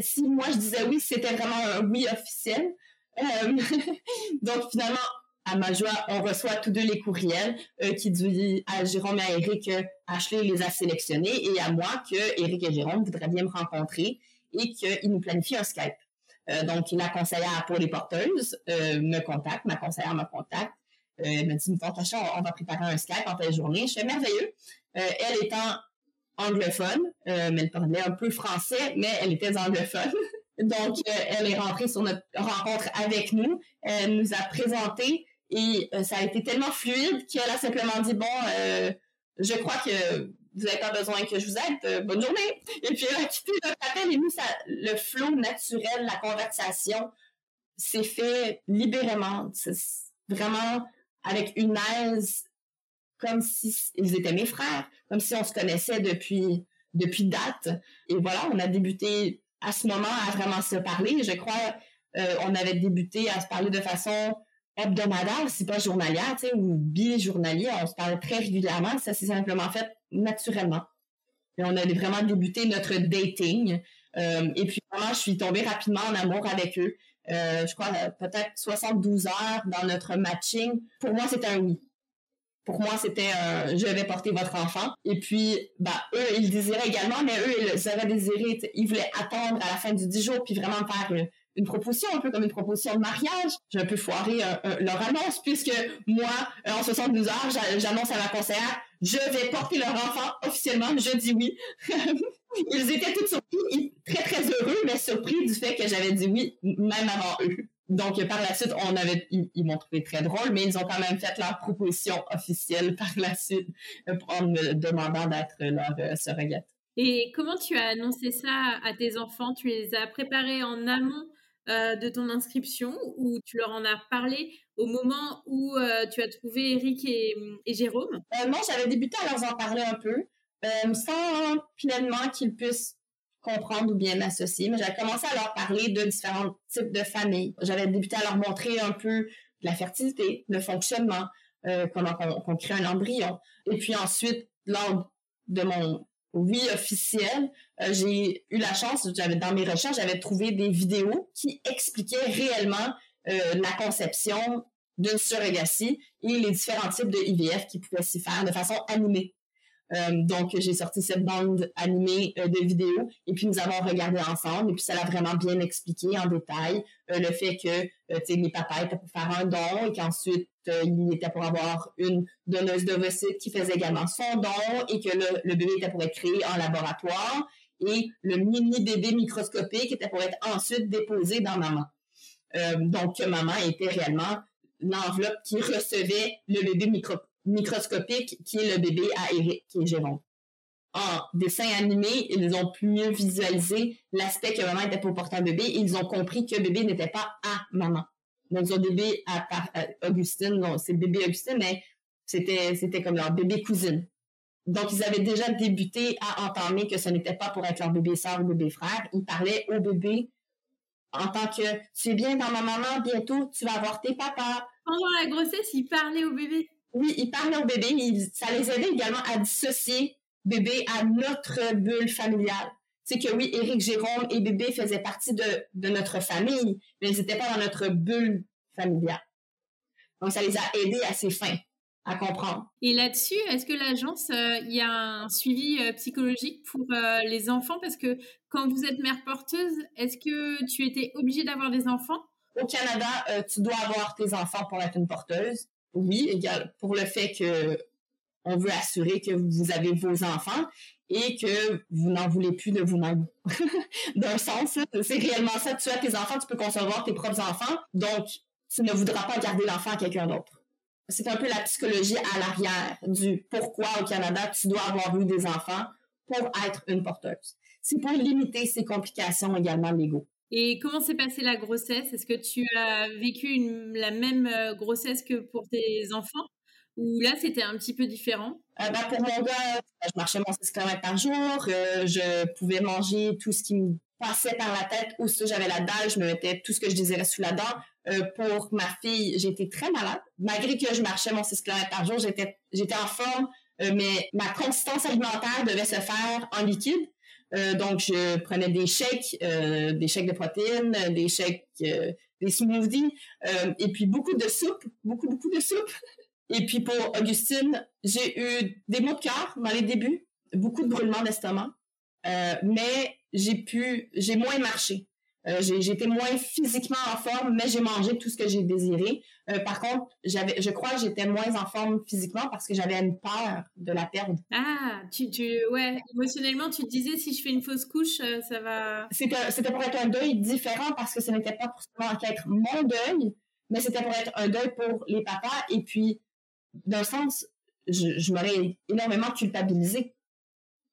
si moi je disais oui, c'était vraiment un oui officiel. Euh, <laughs> donc finalement, à ma joie, on reçoit tous deux les courriels euh, qui disent à Jérôme et à Eric que Ashley les a sélectionnés et à moi que Eric et Jérôme voudraient bien me rencontrer et qu'ils nous planifient un Skype. Euh, donc, la conseillère pour les porteuses me contacte, ma conseillère me contacte. elle me dit, on va préparer un Skype en telle journée. Je fais merveilleux. elle étant anglophone, euh, mais elle parlait un peu français, mais elle était anglophone. <laughs> Donc, euh, elle est rentrée sur notre rencontre avec nous. Elle nous a présenté et euh, ça a été tellement fluide qu'elle a simplement dit, bon, je crois que vous n'avez pas besoin que je vous aide. bonne journée. Et puis, elle a quitté notre appel et nous, le flot naturel, la conversation s'est fait libérément. Vraiment avec une aise comme si ils étaient mes frères, comme si on se connaissait depuis depuis date. Et voilà, on a débuté à ce moment à vraiment se parler. Je crois euh, on avait débuté à se parler de façon hebdomadaire, c'est pas journalière, tu sais, ou bi-journalier. On se parlait très régulièrement. Ça s'est simplement fait naturellement. Et on a vraiment débuté notre dating. Euh, et puis vraiment, je suis tombée rapidement en amour avec eux. Euh, je crois peut-être 72 heures dans notre matching. Pour moi, c'était un oui pour moi, c'était euh, je vais porter votre enfant. Et puis, bah, eux, ils désiraient également, mais eux, ils avaient désiré, ils voulaient attendre à la fin du 10 jours, puis vraiment faire une, proposition, un peu comme une proposition de mariage. J'ai un peu foiré euh, leur annonce, puisque moi, euh, en 72 heures, j'annonce à ma conseillère, je vais porter leur enfant officiellement, je dis oui. <laughs> ils étaient tous surpris, très, très heureux, mais surpris du fait que j'avais dit oui, même avant eux. Donc, par la suite, on avait, ils, m'ont trouvé très drôle, mais ils ont quand même fait leur proposition officielle <laughs> par la suite euh, en me demandant d'être leur euh, surrogate. Et comment tu as annoncé ça à tes enfants? Tu les as préparés en amont de ton inscription ou tu leur en as parlé au moment où tu as trouvé Eric et, Jérôme? Non, j'avais débuté à leur en parler un peu, sans pleinement qu'ils puissent comprendre ou bien m'associer, mais j'avais commencé à leur parler de différents types de familles. J'avais débuté à leur montrer un peu la fertilité, le fonctionnement, euh, comment on, crée un embryon. Et puis ensuite, lors de mon oui officiel, euh, j'ai eu la chance, j'avais dans mes recherches, j'avais trouvé des vidéos qui expliquaient réellement euh, la conception d'une surrogatie et les différents types de IVF qui pouvaient s'y faire de façon animée. Euh, donc, j'ai sorti cette bande animée euh, de vidéos et puis nous avons regardé ensemble et puis ça l'a vraiment bien expliqué en détail euh, le fait que tu sais les papas étaient pour faire un don et qu'ensuite il était pour avoir une donneuse d'ovocytes qui faisait également son don et que le, bébé était pour être créé en laboratoire et le mini bébé microscopique était pour être ensuite déposé dans maman. donc, que maman était réellement l'enveloppe qui recevait le bébé micro microscopique qui est le bébé à Eric, qui est Jérôme. En dessin animé, ils ont pu mieux visualiser l'aspect que maman était pour porter un bébé et ils ont compris que bébé n'était pas à maman. Donc, ils bébé à, Augustine, non, c'est bébé Augustine, mais c'était, comme leur bébé cousine. Donc, ils avaient déjà débuté à entamer que ce n'était pas pour être leur bébé soeur ou bébé frère. Ils parlaient au bébé en tant que tu es bien dans ma maman, bientôt tu vas avoir tes papas. Pendant la grossesse, ils parlaient au bébé. Oui, ils parlaient au bébé, mais ça les aidait également à dissocier bébé à notre bulle familiale. C'est que oui, Éric, Jérôme et bébé faisaient partie de, notre famille, mais ils n'étaient pas dans notre bulle familiale. Donc, ça les a aidés à ces fins à comprendre. Et là-dessus, est-ce que l'agence, euh, il y a un suivi euh, psychologique pour euh, les enfants? Parce que quand vous êtes mère porteuse, est-ce que tu étais obligée d'avoir des enfants? Au Canada, tu dois avoir tes enfants pour être une porteuse oui, pour le fait que on veut assurer que vous avez vos enfants et que vous n'en voulez plus de vous-même. <laughs> D'un sens, c'est réellement ça. Tu as tes enfants, tu peux concevoir tes propres enfants, donc tu ne voudras pas garder l'enfant à quelqu'un d'autre. C'est un peu la psychologie à l'arrière du pourquoi au Canada tu dois avoir eu des enfants pour être une porteuse. C'est pour limiter ces complications également légaux. Et comment s'est passée la grossesse? Est-ce que tu as vécu la même euh, grossesse que pour tes enfants? Ou là, c'était un petit peu différent? Euh, bah, Pour mon gars, je marchais mon 6 km par jour. Euh, je pouvais manger tout ce qui me passait par la tête. Ou si j'avais la dalle, je me mettais tout ce que je désirais sous la dent. pour ma fille, j'étais très malade. Malgré que je marchais mon 6 km par jour, j'étais en forme. mais ma consistance alimentaire devait se faire en liquide. Euh, donc, je prenais des shakes, euh, des shakes de protéines, des shakes, euh, des smoothies, et puis beaucoup de soupe, beaucoup, beaucoup de soupe. <laughs> Et puis pour Augustine, j'ai eu des maux de cœur dans les débuts, beaucoup de brûlements d'estomac, mais j'ai pu, j'ai moins marché. Euh, j'étais moins physiquement en forme, mais j'ai mangé tout ce que j'ai désiré. Euh, par contre, j'avais, je crois que j'étais moins en forme physiquement parce que j'avais une peur de la perdre. Ah, tu, tu, ouais, émotionnellement, tu te disais si je fais une fausse couche, euh, ça va. C'était, c'était pour être un deuil différent parce que ce n'était pas forcément être mon deuil, mais c'était pour être un deuil pour les papas. Et puis, d'un sens, je, je m'aurais énormément culpabilisé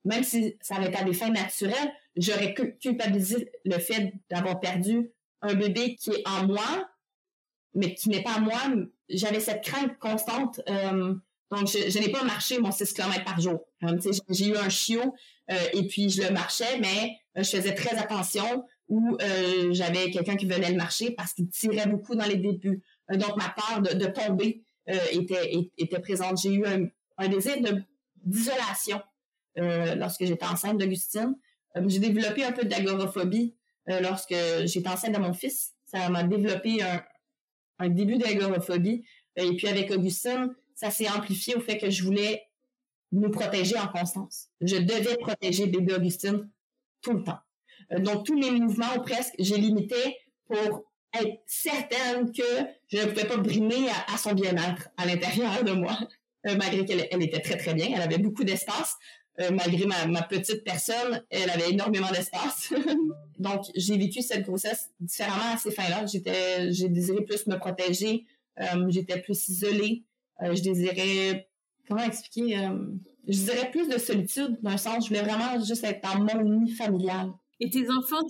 même si ça avait été à des fins naturelles, j'aurais culpabilisé le fait d'avoir perdu un bébé qui est en moi, mais qui n'est pas moi. J'avais cette crainte constante. Euh, donc, je, n'ai pas marché mon 6 km par jour. Euh, j'ai eu un chiot euh, et puis je le marchais, mais je faisais très attention où j'avais quelqu'un qui venait le marcher parce qu'il tirait beaucoup dans les débuts. donc, ma peur de, tomber était, était présente. J'ai eu un, désir d'isolation euh, lorsque j'étais enceinte d'Augustine. Euh, j'ai développé un peu d'agoraphobie euh, lorsque j'étais enceinte de mon fils. Ça m'a développé un, début d'agoraphobie. Et puis avec Augustine, ça s'est amplifié au fait que je voulais nous protéger en constance. Je devais protéger bébé Augustine tout le temps. donc tous mes mouvements presque, j'ai limité pour être certaine que je ne pouvais pas brimer à, son bien-être à l'intérieur de moi, malgré qu'elle elle était très très bien, elle avait beaucoup d'espace. Euh, malgré ma, petite personne, elle avait énormément d'espace. <laughs> Donc, j'ai vécu cette grossesse différemment à ces fins-là. J'étais, j'ai désiré plus me protéger. Euh, j'étais plus isolée. Euh, je désirais, comment expliquer, je dirais plus de solitude d'un sens. Je voulais vraiment juste être dans mon nid familial. Et tes enfants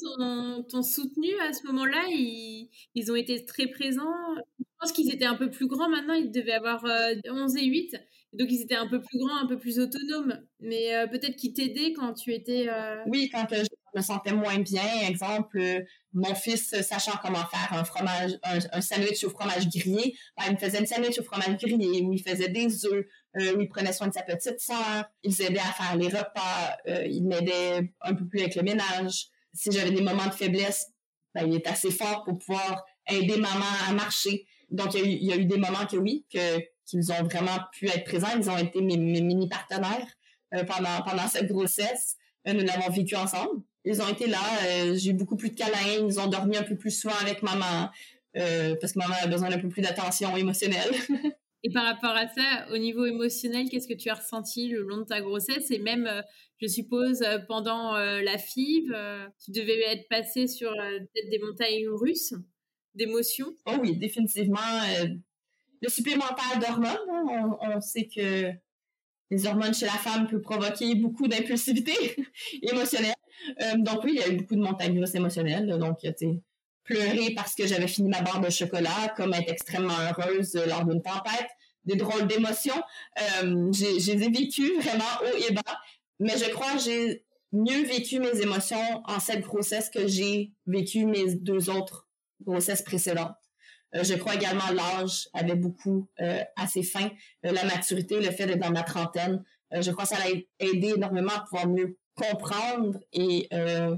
t'ont soutenu à ce moment-là? Ils, ils, ont été très présents? Je pense qu'ils étaient un peu plus grands maintenant, ils devaient avoir 11 et 8. Donc ils étaient un peu plus grands, un peu plus autonomes. Mais peut-être qu'ils t'aidaient quand tu étais... Oui, quand je me sentais moins bien. Exemple, mon fils, sachant comment faire un fromage, un, sandwich au fromage grillé, ben, il me faisait un sandwich au fromage grillé, où il faisait des œufs, euh, où il prenait soin de sa petite sœur, il aidait à faire les repas, euh, il m'aidait un peu plus avec le ménage. Si j'avais des moments de faiblesse, ben, il est assez fort pour pouvoir aider maman à marcher. Donc, il y a eu, des moments que oui, que qu'ils ont vraiment pu être présents. Ils ont été mes, mini partenaires euh, pendant pendant cette grossesse. nous l'avons vécu ensemble ils ont été là. Euh, j'ai eu beaucoup plus de câlins. Ils ont dormi un peu plus souvent avec maman euh, parce que maman a besoin d'un peu plus d'attention émotionnelle. <laughs> Et par rapport à ça, au niveau émotionnel, qu'est-ce que tu as ressenti le long de ta grossesse? Et même, euh, je suppose, pendant la FIV, tu devais être passé sur peut-être des montagnes russes d'émotions? Oh oui, définitivement. Le supplémentaire d'hormones, hein, on, sait que les hormones chez la femme peuvent provoquer beaucoup d'impulsivité <laughs> émotionnelle. Euh, donc oui, il y a eu beaucoup de montagnes russes émotionnelles. donc, tu pleurer parce que j'avais fini ma barre de chocolat, comme être extrêmement heureuse lors d'une tempête, des drôles d'émotions. Euh, j'ai vécu vraiment haut et bas, mais je crois que j'ai mieux vécu mes émotions en cette grossesse que j'ai vécu mes deux autres grossesses précédentes. Euh, je crois également l'âge avait beaucoup euh, assez fin, la maturité, le fait d'être dans ma trentaine. je crois que ça a aidé énormément à pouvoir mieux comprendre et euh,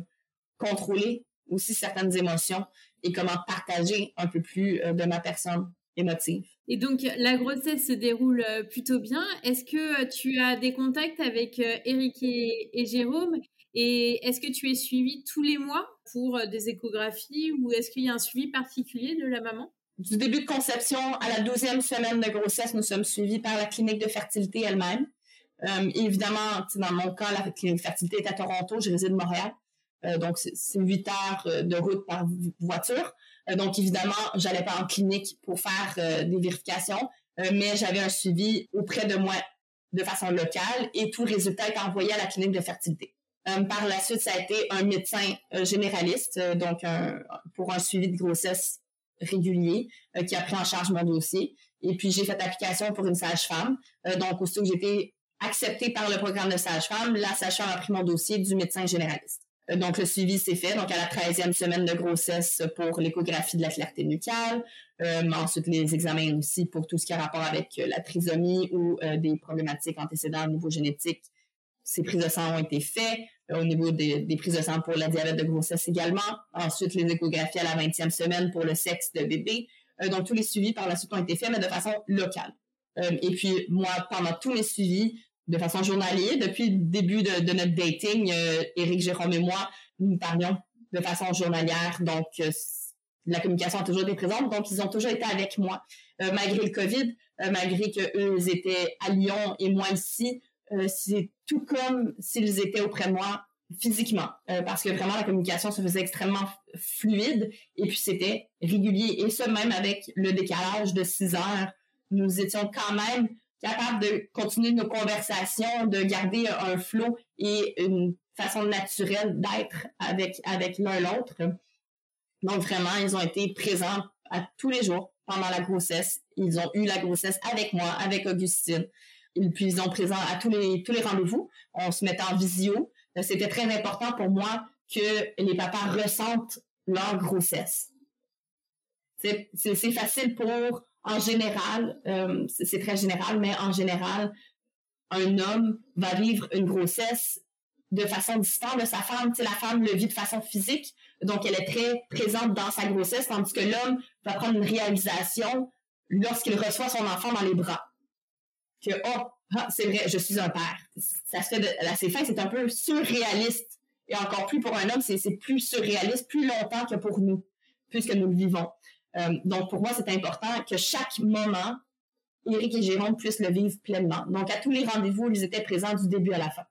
contrôler aussi certaines émotions et comment partager un peu plus euh, de ma personne émotive. Et donc la grossesse se déroule euh, plutôt bien. Est-ce que tu as des contacts avec Eric et, Jérôme? Et est-ce que tu es suivi tous les mois pour des échographies ou est-ce qu'il y a un suivi particulier de la maman? Du début de conception à la douzième semaine de grossesse, nous sommes suivis par la clinique de fertilité elle-même. Euh, évidemment, dans mon cas, la clinique fertilité est à Toronto, je réside à Montréal. Euh, donc, c'est huit heures euh, de route par voiture. donc, évidemment, j'allais pas en clinique pour faire des vérifications, mais j'avais un suivi auprès de moi de façon locale et tout résultat est envoyé à la clinique de fertilité. par la suite, ça a été un médecin généraliste, donc pour un suivi de grossesse régulier, qui a pris en charge mon dossier. Et puis, j'ai fait application pour une sage-femme. donc, aussitôt que j'étais accepté par le programme de sage-femme, la sage-femme a pris mon dossier du médecin généraliste. Euh, donc, le suivi s'est fait, donc à la 13e semaine de grossesse pour l'échographie de la clarté nucale, euh, ensuite les examens aussi pour tout ce qui a rapport avec euh, la trisomie ou des problématiques antécédentes au niveau génétique. Ces prises de sang ont été faites au niveau des, des, prises de sang pour la diabète de grossesse également. Ensuite, les échographies à la 20e semaine pour le sexe de bébé. donc, tous les suivis par la suite ont été faits, mais de façon locale. et puis, moi, pendant tous les suivis, de façon journalière. Depuis le début de, notre dating, euh, Éric, Jérôme et moi, nous parlions de façon journalière. Donc, euh, la communication a toujours été présente. Donc, ils ont toujours été avec moi. Euh, malgré le COVID, euh, malgré qu'eux, étaient à Lyon et moi ici, c'est tout comme s'ils étaient auprès de moi physiquement. parce que vraiment, la communication se faisait extrêmement fluide et puis c'était régulier. Et ce, même avec le décalage de 6 heures, nous étions quand même capable de continuer nos conversations, de garder un flot et une façon naturelle d'être avec, avec l'un l'autre. Donc vraiment, ils ont été présents à tous les jours pendant la grossesse. Ils ont eu la grossesse avec moi, avec Augustine. Ils ont présent à tous les rendez-vous. On se mettait en visio. C'était très important pour moi que les papas ressentent leur grossesse. C'est facile pour en général, euh, c'est très général, mais en général, un homme va vivre une grossesse de façon distante de sa femme. La femme le vit de façon physique, donc elle est très présente dans sa grossesse, tandis que l'homme va prendre une réalisation lorsqu'il reçoit son enfant dans les bras. Que, oh, ah, c'est vrai, je suis un père. Ça se fait de, assez fin, c'est un peu surréaliste. Et encore plus pour un homme, c'est plus surréaliste, plus longtemps que pour nous, puisque nous le vivons. Euh, donc, pour moi, c'est important que chaque moment, Éric et Jérôme puissent le vivre pleinement. Donc, à tous les rendez-vous, ils étaient présents du début à la fin.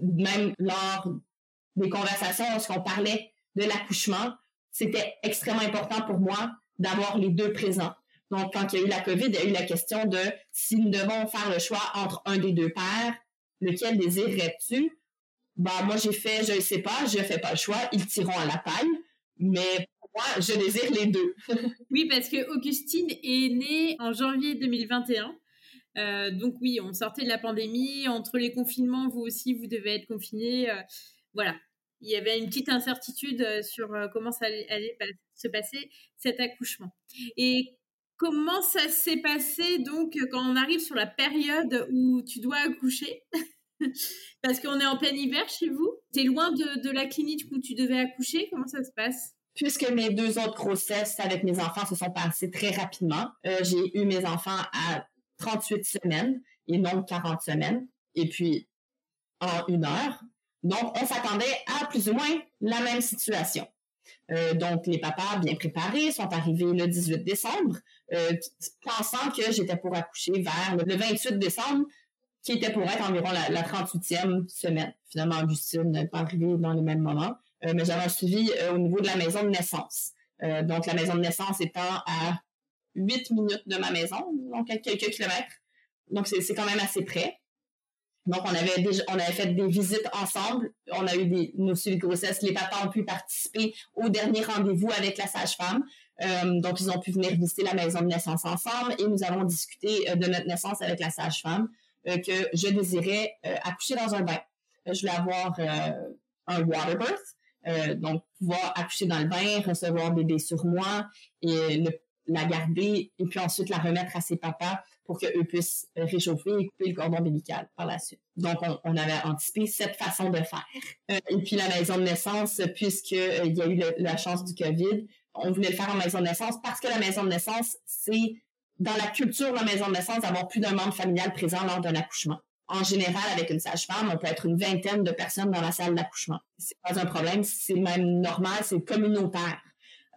Même lors des conversations, lorsqu'on parlait de l'accouchement, c'était extrêmement important pour moi d'avoir les deux présents. Donc, quand il y a eu la COVID, il y a eu la question de si nous devons faire le choix entre un des deux pères, lequel désirerais-tu? bah moi j'ai fait, je ne sais pas, je fais pas le choix, ils tireront à la paille, mais moi je désire les deux. <laughs> oui, parce que Augustine est née en janvier 2021. Euh, donc oui, on sortait de la pandémie, entre les confinements, vous aussi, vous devez être confinés. Euh, voilà, il y avait une petite incertitude euh, sur comment ça allait, se passer cet accouchement. Et comment ça s'est passé donc quand on arrive sur la période où tu dois accoucher? <laughs> Parce qu'on est en plein hiver chez vous. Tu es loin de, la clinique où tu devais accoucher. Comment ça se passe? Puisque mes deux autres grossesses avec mes enfants se sont passées très rapidement, j'ai eu mes enfants à 38 semaines et non 40 semaines. Et puis, en une heure. Donc, on s'attendait à plus ou moins la même situation. Euh, donc, les papas bien préparés sont arrivés le 18 décembre, euh, pensant que j'étais pour accoucher vers le 28 décembre, qui était pour être environ la, 38e semaine. Finalement, Augustine n'est pas arrivée dans le même moment, euh, mais j'avais un suivi au niveau de la maison de naissance. donc, la maison de naissance étant à 8 minutes de ma maison, donc quelques kilomètres. Donc, c'est quand même assez près. Donc, on avait fait des visites ensemble. On a eu des, nos suivis de grossesse. Les papas ont pu participer au dernier rendez-vous avec la sage-femme. Euh, donc, ils ont pu venir visiter la maison de naissance ensemble et nous avons discuté euh, de notre naissance avec la sage-femme euh, que je désirais accoucher dans un bain. Je voulais avoir un water birth, donc pouvoir accoucher dans le bain, recevoir bébé sur moi et la garder et puis ensuite la remettre à ses papas pour qu'eux puissent réchauffer et couper le cordon ombilical par la suite. Donc, on, avait anticipé cette façon de faire. Euh, et puis, la maison de naissance, puisqu'il euh, y a eu la chance du COVID, on voulait le faire en maison de naissance parce que la maison de naissance, c'est dans la culture de la maison de naissance d'avoir plus d'un membre familial présent lors d'un accouchement. En général, avec une sage-femme, on peut être une vingtaine de personnes dans la salle d'accouchement. C'est pas un problème, c'est même normal, c'est communautaire.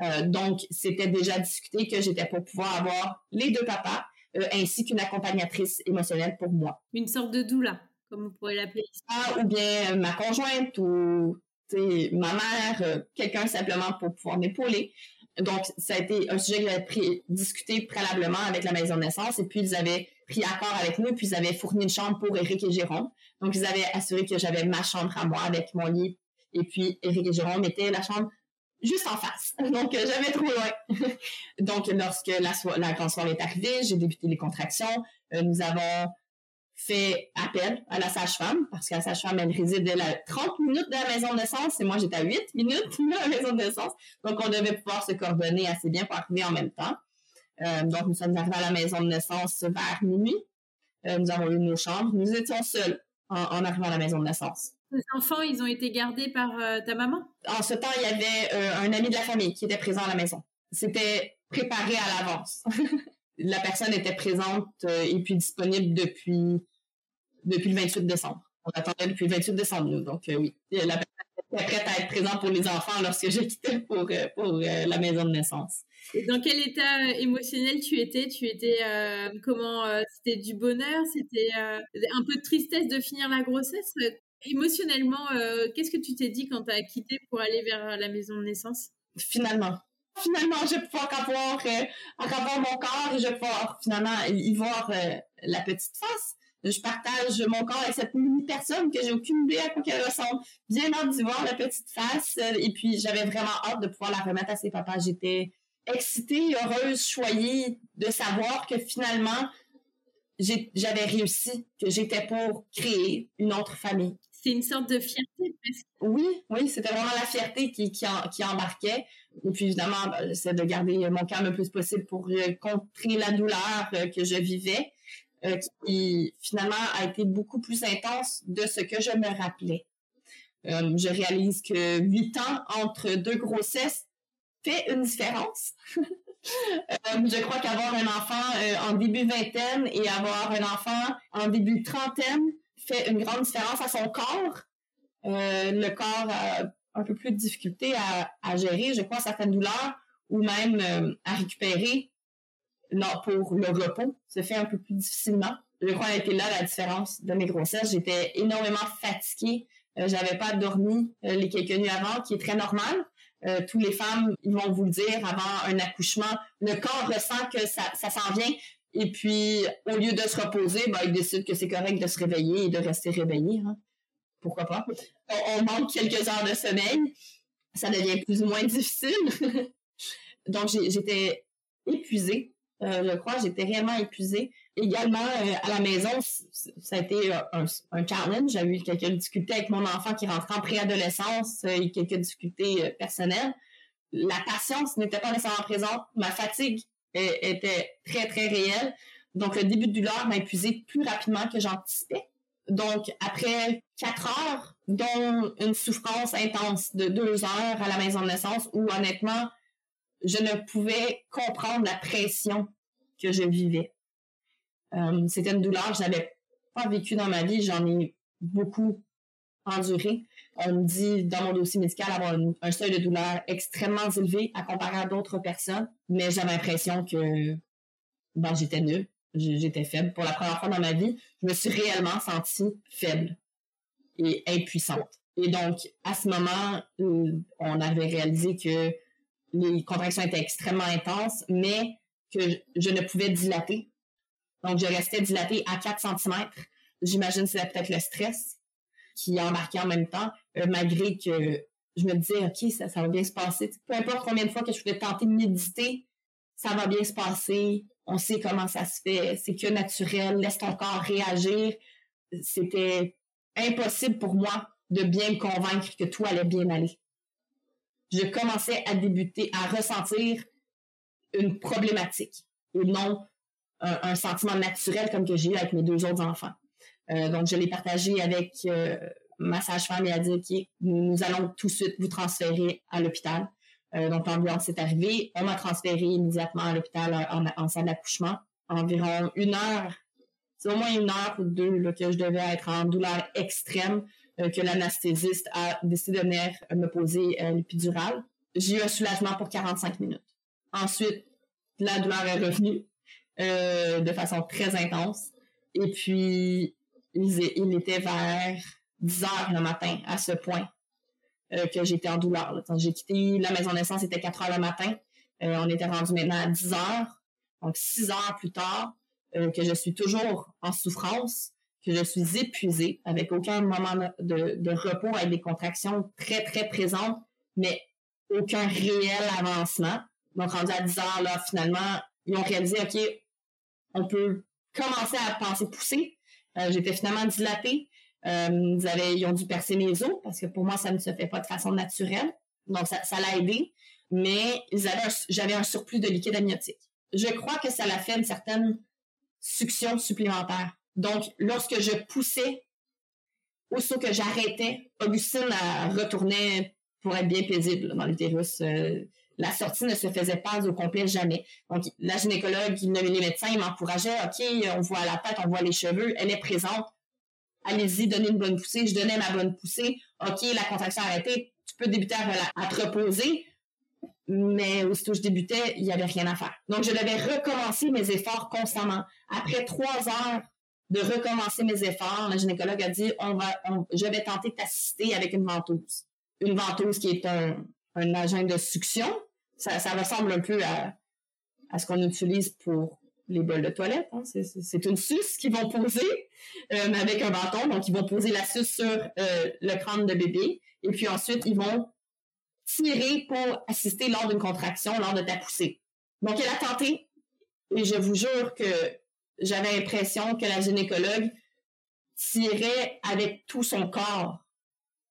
Euh, donc, c'était déjà discuté que j'étais pour pouvoir avoir les deux papas euh, ainsi qu'une accompagnatrice émotionnelle pour moi. Une sorte de doula, comme on pourrait l'appeler. Ah, ou bien ma conjointe ou ma mère, quelqu'un simplement pour pouvoir m'épauler. Donc, ça a été un sujet que j'avais discuté préalablement avec la maison de naissance et puis ils avaient pris accord avec nous puis ils avaient fourni une chambre pour Eric et Jérôme. Donc, ils avaient assuré que j'avais ma chambre à moi avec mon lit et puis Eric et Jérôme étaient la chambre juste en face. Donc, euh, jamais trop loin. <laughs> Donc, lorsque la, la grande soirée est arrivée, j'ai débuté les contractions. Euh, nous avons fait appel à la sage-femme, parce que la sage-femme, elle réside à 30 minutes de la maison de naissance, et moi, j'étais à 8 minutes de la maison de naissance. Donc, on devait pouvoir se coordonner assez bien pour arriver en même temps. Euh, donc, nous sommes arrivés à la maison de naissance vers minuit. nous avons eu nos chambres. Nous étions seuls en arrivant à la maison de naissance. Les enfants, ils ont été gardés par euh, ta maman? En ce temps, il y avait euh, un ami de la famille qui était présent à la maison. C'était préparé à l'avance. <laughs> la personne était présente euh, et puis disponible depuis, depuis le 28 décembre. On attendait depuis le 28 décembre, nous. Donc, oui, la personne était prête à être présente pour les enfants lorsque j'ai quitté pour, pour la maison de naissance. Et dans quel état émotionnel tu étais? Tu étais comment C'était du bonheur? C'était un peu de tristesse de finir la grossesse? Émotionnellement, euh, qu'est-ce que tu t'es dit quand tu as quitté pour aller vers la maison de naissance? Finalement. Finalement, je vais pouvoir avoir, euh, mon corps et je vais pouvoir finalement y voir euh, la petite face. Je partage mon corps avec cette mini-personne que j'ai aucune idée à quoi qu'elle ressemble. Bien hâte d'y voir la petite face. Et puis, j'avais vraiment hâte de pouvoir la remettre à ses papas. J'étais excitée, heureuse, choyée de savoir que finalement, j'avais réussi, que j'étais pour créer une autre famille c'est une sorte de fierté Oui, oui, c'était vraiment la fierté qui, qui, embarquait. Et puis évidemment, ben, c'est de garder mon calme le plus possible pour euh, contrer la douleur euh, que je vivais, euh, qui finalement a été beaucoup plus intense de ce que je me rappelais. je réalise que huit ans entre deux grossesses fait une différence. <laughs> je crois qu'avoir un enfant en début vingtaine et avoir un enfant en début trentaine, fait une grande différence à son corps. Euh, le corps a un peu plus de difficulté à, gérer, je crois, certaines douleurs ou même euh, à récupérer pour le repos se fait un peu plus difficilement. Je crois que là la différence de mes grossesses. J'étais énormément fatiguée. Euh, j'avais pas dormi les quelques nuits avant, qui est très normal. tous les femmes, ils vont vous le dire, avant un accouchement, le corps ressent que ça, ça s'en vient. Et puis, au lieu de se reposer, ben, il décide que c'est correct de se réveiller et de rester réveillé. Hein. pourquoi pas? On, manque quelques heures de sommeil, ça devient plus ou moins <laughs> difficile. Donc, j'étais épuisée, euh, je crois, j'étais réellement épuisée. Également, euh, à la maison, ça a été un, un challenge. J'avais eu quelques difficultés avec mon enfant qui rentre en préadolescence et quelques difficultés personnelles. La patience n'était pas nécessairement présente. Ma fatigue était très, très réelle. Donc, le début de douleur m'a épuisé plus rapidement que j'anticipais. Donc, après quatre heures, dont une souffrance intense de deux heures à la maison de naissance, où honnêtement, je ne pouvais comprendre la pression que je vivais. Euh, c'était une douleur que je n'avais pas vécue dans ma vie. J'en ai beaucoup enduré. On me dit dans mon dossier médical avoir un seuil de douleur extrêmement élevé à comparer à d'autres personnes, mais j'ai l'impression que ben, j'étais nulle j'étais faible. Pour la première fois dans ma vie, je me suis réellement sentie faible et impuissante. Et donc, à ce moment, euh, on avait réalisé que les contractions étaient extrêmement intenses, mais que je ne pouvais dilater. Donc, je restais dilatée à 4 cm. J'imagine que c'était peut-être le stress qui embarquait en même temps, euh, malgré que je me disais, OK, ça, ça va bien se passer. Peu importe combien de fois que je pouvais tenter de méditer, ça va bien se passer, on sait comment ça se fait, c'est que naturel, laisse ton corps réagir. C'était impossible pour moi de bien me convaincre que tout allait bien aller. Je commençais à débuter, à ressentir une problématique et non un, sentiment naturel comme que j'ai eu avec mes deux autres enfants. Euh, donc, je l'ai partagé avec euh, ma sage-femme et elle a dit, OK, nous allons tout de suite vous transférer à l'hôpital. Euh, donc, l'ambulance est arrivée. On m'a transféré immédiatement à l'hôpital en, en, salle d'accouchement. Environ une heure, c'est au moins une heure ou deux là, que je devais être en douleur extrême, euh, que l'anesthésiste a décidé de venir me poser euh, l'épidurale. J'ai eu un soulagement pour 45 minutes. Ensuite, la douleur est revenue euh, de façon très intense. Et puis, il, était vers 10 heures le matin à ce point euh, que j'étais en douleur. J'ai quitté la maison de naissance, c'était 4 heures le matin. Euh, on était rendu maintenant à 10 heures. Donc, 6 heures plus tard, euh, que je suis toujours en souffrance, que je suis épuisée, avec aucun moment de, de repos, avec des contractions très, très présentes, mais aucun réel avancement. Donc, rendu à 10 heures, là, finalement, ils ont réalisé, OK, on peut commencer à penser pousser. J'étais finalement dilatée. Euh, ils, avaient, ils ont dû percer mes os parce que pour moi, ça ne se fait pas de façon naturelle. Donc, ça, l'a aidé. Mais j'avais un surplus de liquide amniotique. Je crois que ça l'a fait une certaine succion supplémentaire. Donc, lorsque je poussais, aussitôt que j'arrêtais, Augustine retournait pour être bien paisible dans l'utérus. Euh, la sortie ne se faisait pas au complet jamais. Donc, la gynécologue, les médecins, ils m'encourageaient, OK, on voit la tête, on voit les cheveux, elle est présente allez-y, donnez une bonne poussée. Je donnais ma bonne poussée. OK, la contraction a arrêté. Tu peux débuter à, te reposer. Mais aussitôt je débutais, il n'y avait rien à faire. Donc, je devais recommencer mes efforts constamment. Après trois heures de recommencer mes efforts, la gynécologue a dit, on va, je vais tenter de t'assister avec une ventouse. Une ventouse qui est un, un agent de succion. Ça, ressemble un peu à, à ce qu'on utilise pour les bols de toilette. Hein. C'est une suce qu'ils vont poser euh, avec un bâton. Donc, ils vont poser la suce sur euh, le crâne de bébé. Et puis ensuite, ils vont tirer pour assister lors d'une contraction, lors de ta poussée. Donc, elle a tenté. Et je vous jure que j'avais l'impression que la gynécologue tirait avec tout son corps.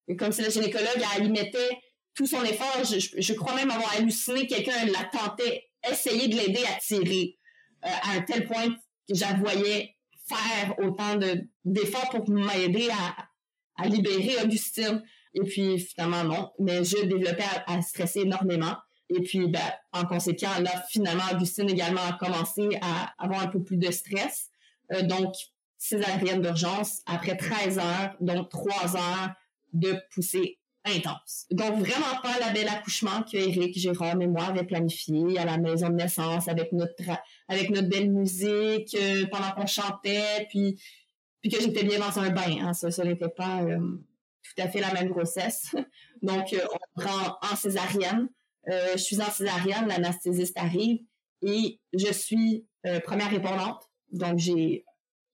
Et comme si la gynécologue, elle mettait tout son effort. Je, je crois même avoir halluciné quelqu'un la tentait, essayer de l'aider à tirer. Euh, à un tel point que je voyais faire autant d'efforts pour m'aider à, à libérer Augustine. Et puis, finalement, non. Mais je développais à, stresser énormément. Et puis, ben, en conséquent, là, finalement, Augustine également a commencé à avoir un peu plus de stress. Euh, donc, césarienne d'urgence après 13 heures, donc 3 heures de poussée intense. Donc, vraiment pas la belle accouchement que Eric, Jérôme et moi avaient planifié à la maison de naissance avec notre, avec notre belle musique euh, pendant qu'on chantait, puis, puis que j'étais bien dans un bain. Hein. Ça, ça n'était pas euh, tout à fait la même grossesse. <laughs> Donc, euh, on prend en césarienne. je suis en césarienne, l'anesthésiste arrive et je suis première répondante. Donc, j'ai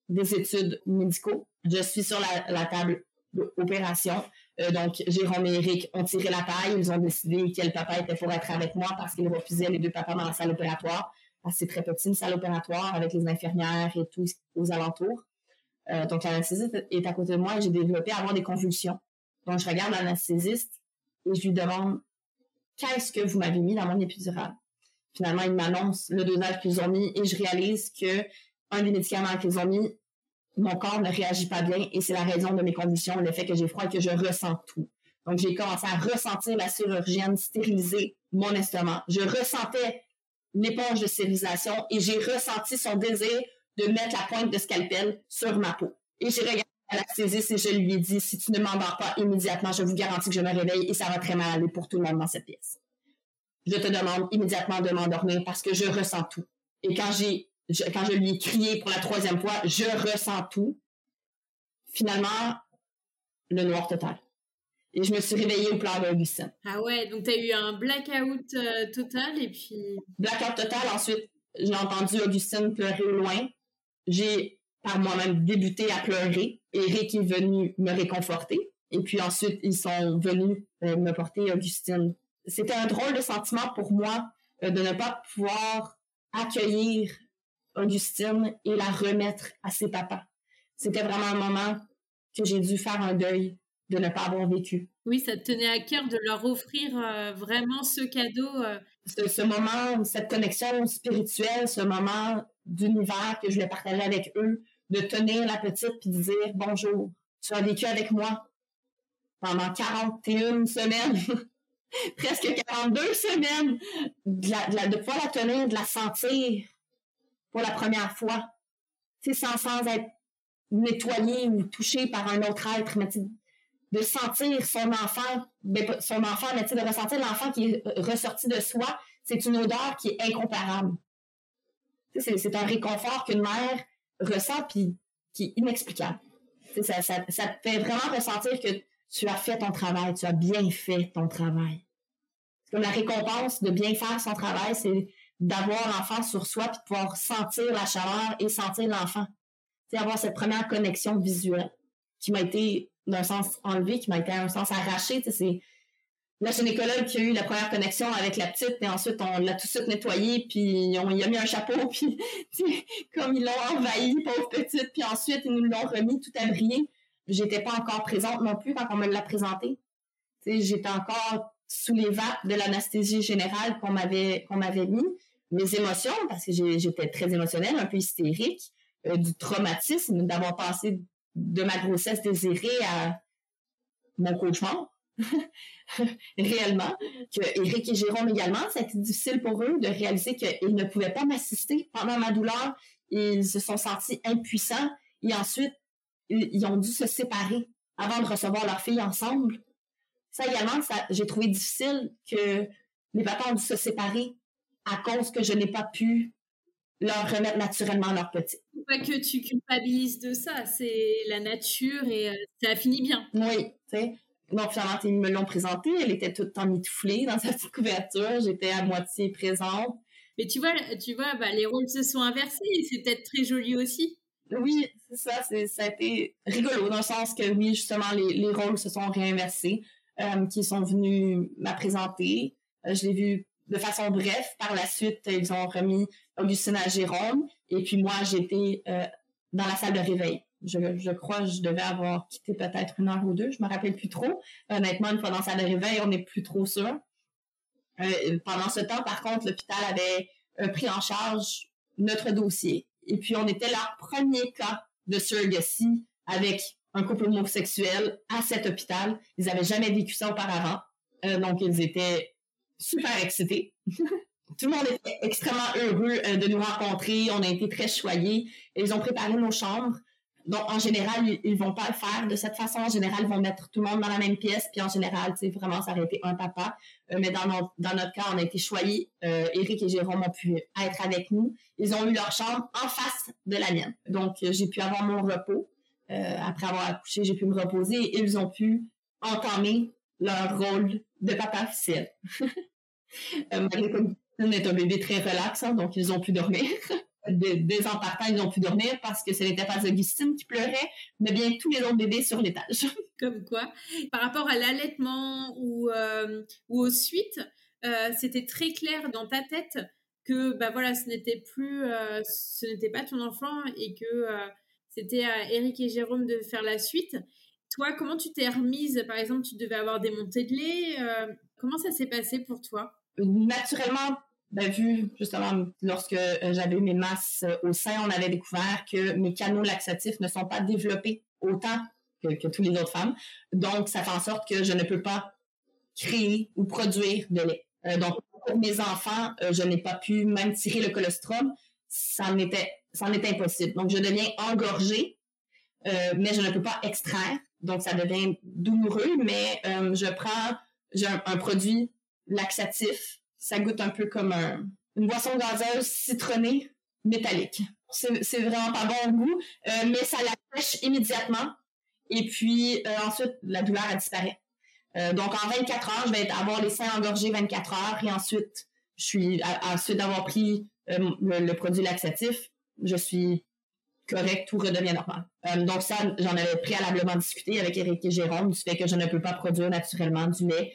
des études médicaux. Je suis sur la, la table d'opération. Euh, donc, Jérôme et Eric ont tiré la paille. Ils ont décidé quel papa était pour être avec moi parce qu'ils refusaient les deux papas dans la salle opératoire. C'est très petit, une salle opératoire avec les infirmières et tout aux alentours. Euh, donc, l'anesthésiste est à côté de moi et j'ai développé avoir des convulsions. Donc, je regarde l'anesthésiste et je lui demande qu'est-ce que vous m'avez mis dans mon épidural. Finalement, il m'annonce le dosage qu'ils ont mis et je réalise que un des médicaments qu'ils ont mis, mon corps ne réagit pas bien et c'est la raison de mes conditions, le fait que j'ai froid et que je ressens tout. Donc, j'ai commencé à ressentir la chirurgienne stériliser mon estomac. Je ressentais l'éponge de stérilisation et j'ai ressenti son désir de mettre la pointe de scalpel sur ma peau. Et j'ai regardé la l'anesthésiste et je lui ai dit, si tu ne m'endors pas immédiatement, je vous garantis que je me réveille et ça va très mal aller pour tout le monde dans cette pièce. Je te demande immédiatement de m'endormir parce que je ressens tout. Et quand j'ai, quand je lui ai crié pour la troisième fois, je ressens tout. Finalement, le noir total. Et je me suis réveillée au plan d'Augustine. Ah ouais, donc tu as eu un blackout euh, total et puis... Blackout total, ensuite, j'ai entendu Augustine pleurer au loin. J'ai par moi-même débuté à pleurer. Eric est venu me réconforter. Et puis ensuite, ils sont venus euh, me porter Augustine. C'était un drôle de sentiment pour moi euh, de ne pas pouvoir accueillir Augustine et la remettre à ses papas. C'était vraiment un moment que j'ai dû faire un deuil de ne pas avoir vécu. Oui, ça te tenait à cœur de leur offrir euh, vraiment ce cadeau. Ce, ce, moment, cette connexion spirituelle, ce moment d'univers que je voulais partager avec eux, de tenir la petite puis de dire bonjour. Tu as vécu avec moi pendant 41 semaines, <laughs> presque 42 semaines, de, la, de, pouvoir la tenir, de la sentir pour la première fois, sans, sans être nettoyé ou touché par un autre être, mais de sentir son enfant, ben, son enfant, mais de ressentir l'enfant qui est ressorti de soi, c'est une odeur qui est incomparable. C'est un réconfort qu'une mère ressent puis qui est inexplicable. Ça, ça, ça te fait vraiment ressentir que tu as fait ton travail, tu as bien fait ton travail. C'est comme la récompense de bien faire son travail, c'est d'avoir l'enfant sur soi puis de pouvoir sentir la chaleur et sentir l'enfant. C'est avoir cette première connexion visuelle qui m'a été d'un sens enlevé, qui m'a été un sens arraché. C'est la gynécologue qui a eu la première connexion avec la petite, et ensuite on l'a tout de suite nettoyé, puis on y a mis un chapeau, <laughs> puis comme ils l'ont envahi, pauvre petite, puis ensuite ils nous l'ont remis tout à briller. J'étais pas encore présente non plus quand on me l'a présenté. J'étais encore sous les vapes de l'anesthésie générale qu'on m'avait qu'on m'avait mis. Mes émotions, parce que j'étais très émotionnelle, un peu hystérique, euh, du traumatisme d'avoir passé de ma grossesse désirée à mon cauchemar <laughs> réellement, que Eric et Jérôme également, ça a été difficile pour eux de réaliser qu'ils ne pouvaient pas m'assister pendant ma douleur. Ils se sont sentis impuissants et ensuite, ils ont dû se séparer avant de recevoir leur fille ensemble. Ça également, ça, j'ai trouvé difficile que les papas ont dû se séparer à cause que je n'ai pas pu leur remettre naturellement leur petit. Pas que tu culpabilises de ça, c'est la nature et euh, ça a fini bien. Oui, tu sais. Donc, finalement, ils me l'ont présentée. Elle était toute emmitouflée dans sa petite couverture. J'étais à moitié présente. Mais tu vois, tu vois, bah, les rôles se sont inversés. C'est peut-être très joli aussi. Oui, c'est ça. C'est, ça a été rigolo dans le sens que, oui, justement, les, les rôles se sont réinversés, euh, qui sont venus me présenter. Euh, je l'ai vu de façon bref. Par la suite, ils ont remis Augustine à Jérôme. Et puis moi, j'étais euh, dans la salle de réveil je, crois que je devais avoir quitté peut-être une heure ou deux, je me rappelle plus trop. Honnêtement, une fois dans sa de réveil, on n'est plus trop sûr. Euh, pendant ce temps, par contre, l'hôpital avait euh, pris en charge notre dossier. Et puis, on était leur premier cas de surrogacy avec un couple homosexuel à cet hôpital. Ils n'avaient jamais vécu ça auparavant. Donc, ils étaient super excités. <laughs> Tout le monde était extrêmement heureux de nous rencontrer. On a été très choyés. Ils ont préparé nos chambres. Donc, en général, ils, vont pas le faire de cette façon. En général, ils vont mettre tout le monde dans la même pièce. Puis en général, c'est vraiment, ça aurait été un papa. Euh, mais dans, notre cas, on a été choyés. Euh, Eric et Jérôme ont pu être avec nous. Ils ont eu leur chambre en face de la mienne. Donc, j'ai pu avoir mon repos. Euh, après avoir accouché, j'ai pu me reposer ils ont pu entamer leur rôle de papa officiel. <laughs> euh, est un bébé très relax, hein, donc ils ont pu dormir. <laughs> des en ils n'ont pu dormir parce que ce n'était pas Augustine qui pleurait, mais bien tous les autres bébés sur l'étage. <laughs> Comme quoi, par rapport à l'allaitement ou, euh, ou aux suites, euh, c'était très clair dans ta tête que bah voilà, ce n'était plus, euh, ce n'était pas ton enfant et que c'était à Eric et Jérôme de faire la suite. Toi, comment tu t'es remise Par exemple, tu devais avoir des montées de lait. comment ça s'est passé pour toi? Naturellement, ben, vu justement lorsque j'avais eu mes masses au sein, on avait découvert que mes canaux laxatifs ne sont pas développés autant que, que toutes les autres femmes. Donc, ça fait en sorte que je ne peux pas créer ou produire de lait. Euh, donc, pour mes enfants, euh, je n'ai pas pu même tirer le colostrum. Ça en était, ça impossible. Donc, je deviens engorgée, euh, mais je ne peux pas extraire. Donc, ça devient douloureux, mais je prends un, produit laxatif. Ça goûte un peu comme un, une boisson gazeuse citronnée métallique. C'est vraiment pas bon goût, mais ça la pêche immédiatement. Et puis euh, ensuite, la douleur. Euh, donc en 24 heures, je vais avoir les seins engorgés 24 heures et ensuite, je suis ensuite d'avoir pris euh, le, produit laxatif, je suis correct, tout redevient normal. donc ça, j'en avais préalablement discuté avec Eric et Jérôme du fait que je ne peux pas produire naturellement du lait.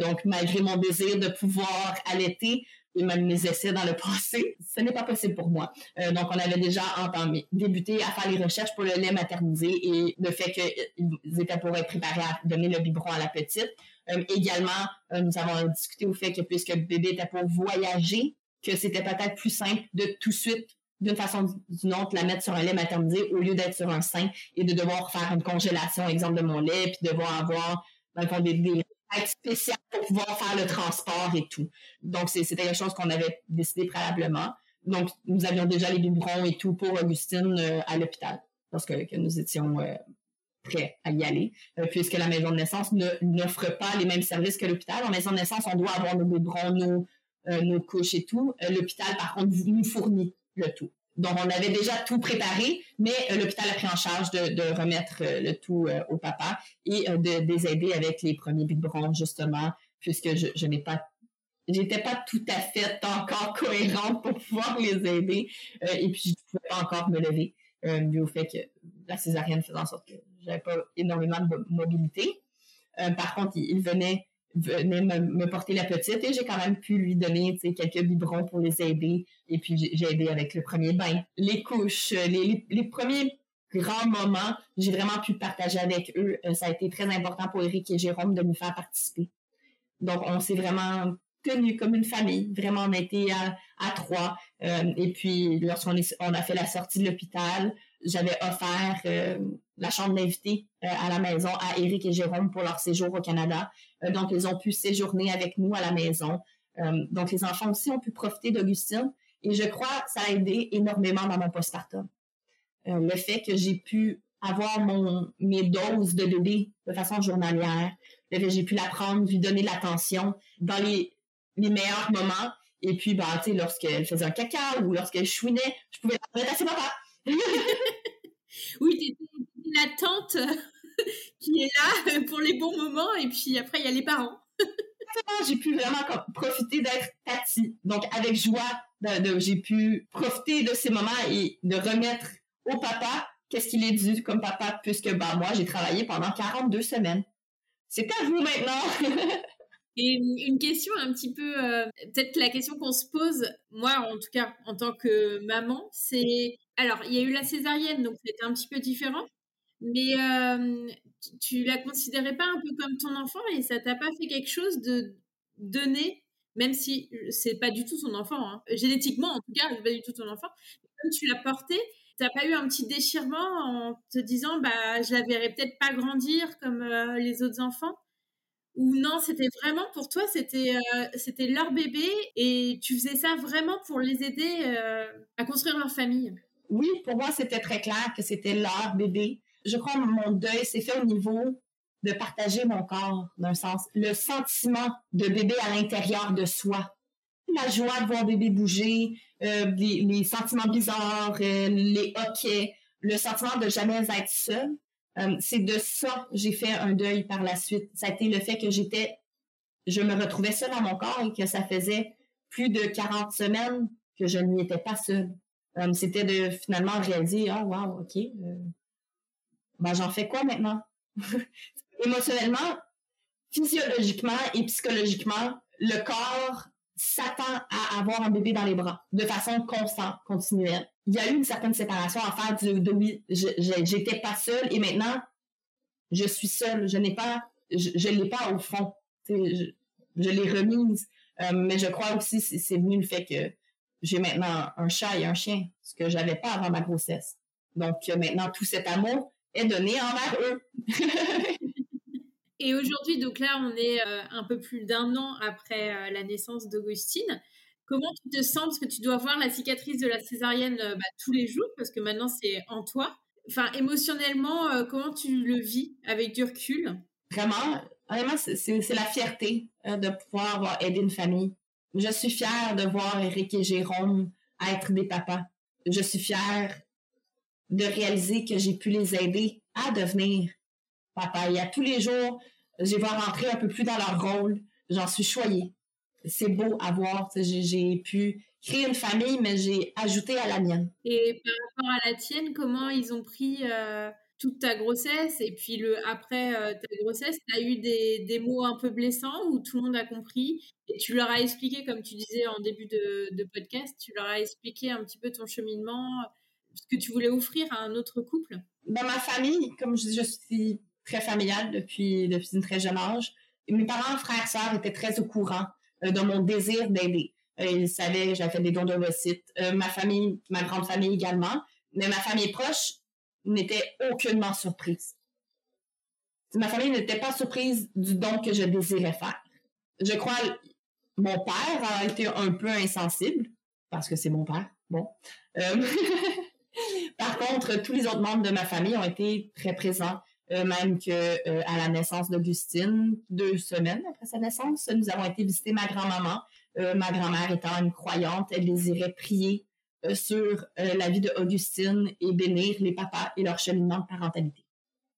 donc malgré mon désir de pouvoir allaiter, et même mes essais dans le <laughs> passé, ce n'est pas possible pour moi. Euh, donc, on avait déjà entamé, débuté à faire les recherches pour le lait maternisé et le fait qu'ils étaient pour être préparés à donner le biberon à la petite. Euh, également, euh, nous avons discuté au fait que puisque le bébé était pour voyager, que c'était peut-être plus simple de tout de suite d'une façon ou d'une autre, la mettre sur un lait maternisé au lieu d'être sur un sein et de devoir faire une congélation, exemple de mon lait, puis devoir avoir, fond, des, des être spécial pour pouvoir faire le transport et tout. Donc, c'était quelque chose qu'on avait décidé préalablement. Donc, nous avions déjà les biberons et tout pour Augustine euh, à l'hôpital, parce que, nous étions euh, prêts à y aller, euh, puisque la maison de naissance n'offre pas les mêmes services que l'hôpital. En maison de naissance, on doit avoir nos biberons, nos, nos couches et tout. l'hôpital, par contre, nous fournit le tout. Donc, on avait déjà tout préparé, mais euh, l'hôpital a pris en charge de, remettre euh, le tout euh, au papa et de, les aider avec les premiers biberons, justement, puisque je, n'ai pas j'étais pas tout à fait encore <laughs> cohérente pour pouvoir les aider et puis je ne pouvais pas encore me lever dû au fait que la césarienne faisait en sorte que j'avais pas énormément de mobilité. par contre, il, il venait venait me, porter la petite et j'ai quand même pu lui donner quelques biberons pour les aider. Et puis j'ai aidé avec le premier bain, les couches, les, les, premiers grands moments, j'ai vraiment pu partager avec eux. Euh, ça a été très important pour Eric et Jérôme de nous faire participer. Donc on s'est vraiment tenu comme une famille. Vraiment, on a été à, à trois. Euh, et puis lorsqu'on on a fait la sortie de l'hôpital, j'avais offert euh, la chambre d'invité euh, à la maison à Eric et Jérôme pour leur séjour au Canada. Euh, donc, ils ont pu séjourner avec nous à la maison. donc, les enfants aussi ont pu profiter d'Augustine. Et je crois que ça a aidé énormément dans mon postpartum. le fait que j'ai pu avoir mon, mes doses de bébé de façon journalière, que j'ai pu la prendre, lui donner de l'attention dans les, les meilleurs moments. Et puis, bah, tu sais, lorsqu'elle faisait un caca ou lorsqu'elle chouinait, je pouvais la mettre à ses papa oui, la tante <laughs> qui est là <laughs> pour les bons moments et puis après il y a les parents. <laughs> j'ai pu vraiment profiter d'être Tati. Donc avec joie, j'ai pu profiter de ces moments et de remettre au papa qu'est-ce qu'il est dû comme papa puisque bah moi j'ai travaillé pendant 42 semaines. C'est à vous maintenant. Et une question un petit peu, euh, peut-être la question qu'on se pose, moi en tout cas en tant que maman, c'est alors, il y a eu la césarienne, donc c'était un petit peu différent. Mais euh, tu, la considérais pas un peu comme ton enfant et ça t'a pas fait quelque chose de donner, même si c'est pas du tout ton enfant, hein. génétiquement en tout cas, c'est pas du tout ton enfant. Comme tu l'as porté, t'as pas eu un petit déchirement en te disant, bah, je la verrai peut-être pas grandir comme les autres enfants? Ou non, c'était vraiment pour toi, c'était leur bébé et tu faisais ça vraiment pour les aider à construire leur famille? Oui, pour moi, c'était très clair que c'était leur bébé. Je crois que mon deuil s'est fait au niveau de partager mon corps, d'un sens. Le sentiment de bébé à l'intérieur de soi. La joie de voir bébé bouger, euh, les, sentiments bizarres, euh, les hoquets, le sentiment de jamais être seul. Euh, c'est de ça que j'ai fait un deuil par la suite. Ça a été le fait que j'étais, je me retrouvais seule dans mon corps et que ça faisait plus de 40 semaines que je n'y étais pas seule. C'était de finalement réaliser, ah, wow, OK, ben, j'en fais quoi maintenant? <laughs> Émotionnellement, physiologiquement et psychologiquement, le corps s'attend à avoir un bébé dans les bras de façon constante, continuelle. Il y a eu une certaine séparation à faire de, de oui, j'étais pas seule et maintenant je suis seule. Je n'ai pas, je, je l'ai pas au fond. Je, je l'ai remise. Euh, mais je crois aussi c'est venu le fait que j'ai maintenant un chat et un chien, ce que j'avais pas avant ma grossesse. Donc euh, maintenant tout cet amour est donné envers eux. <laughs> et aujourd'hui, donc là, on est euh, un peu plus d'un an après la naissance d'Augustine. Comment tu te sens? Parce que tu dois voir la cicatrice de la césarienne bah, tous les jours, parce que maintenant c'est en toi. Enfin, émotionnellement, comment tu le vis avec du recul? Vraiment, Vraiment, c'est la fierté euh, de pouvoir avoir aidé une famille. Je suis fière de voir Eric et Jérôme être des papas. Je suis fière de réaliser que j'ai pu les aider à devenir papa. Et à tous les jours, je vais rentrer un peu plus dans leur rôle. J'en suis choyée. C'est beau à voir. J'ai pu créer une famille, mais j'ai ajouté à la mienne. Et par rapport à la tienne, comment ils ont pris euh, toute ta grossesse? Et puis le après euh, ta grossesse, tu as eu des, des, mots un peu blessants où tout le monde a compris? Et tu leur as expliqué, comme tu disais en début de, de podcast, tu leur as expliqué un petit peu ton cheminement, que tu voulais offrir à un autre couple? Dans ma famille, comme je, je suis très familiale depuis, depuis une très jeune âge, mes parents, frères, sœurs étaient très au courant euh, de mon désir d'aider. Euh, ils savaient que j'avais fait des dons de Euh, ma famille, ma grande famille également. Mais ma famille proche, n'était aucunement surprise. Ma famille n'était pas surprise du don que je désirais faire. Je crois, mon père a été un peu insensible, parce que c'est mon père, bon. <laughs> Euh, par contre, tous les autres membres de ma famille ont été très présents, euh, même que euh, à la naissance d'Augustine, deux semaines après sa naissance, nous avons été visiter ma grand-maman. ma grand-mère étant une croyante, elle désirait prier euh, sur euh, la vie d'Augustine et bénir les papas et leur cheminement de parentalité.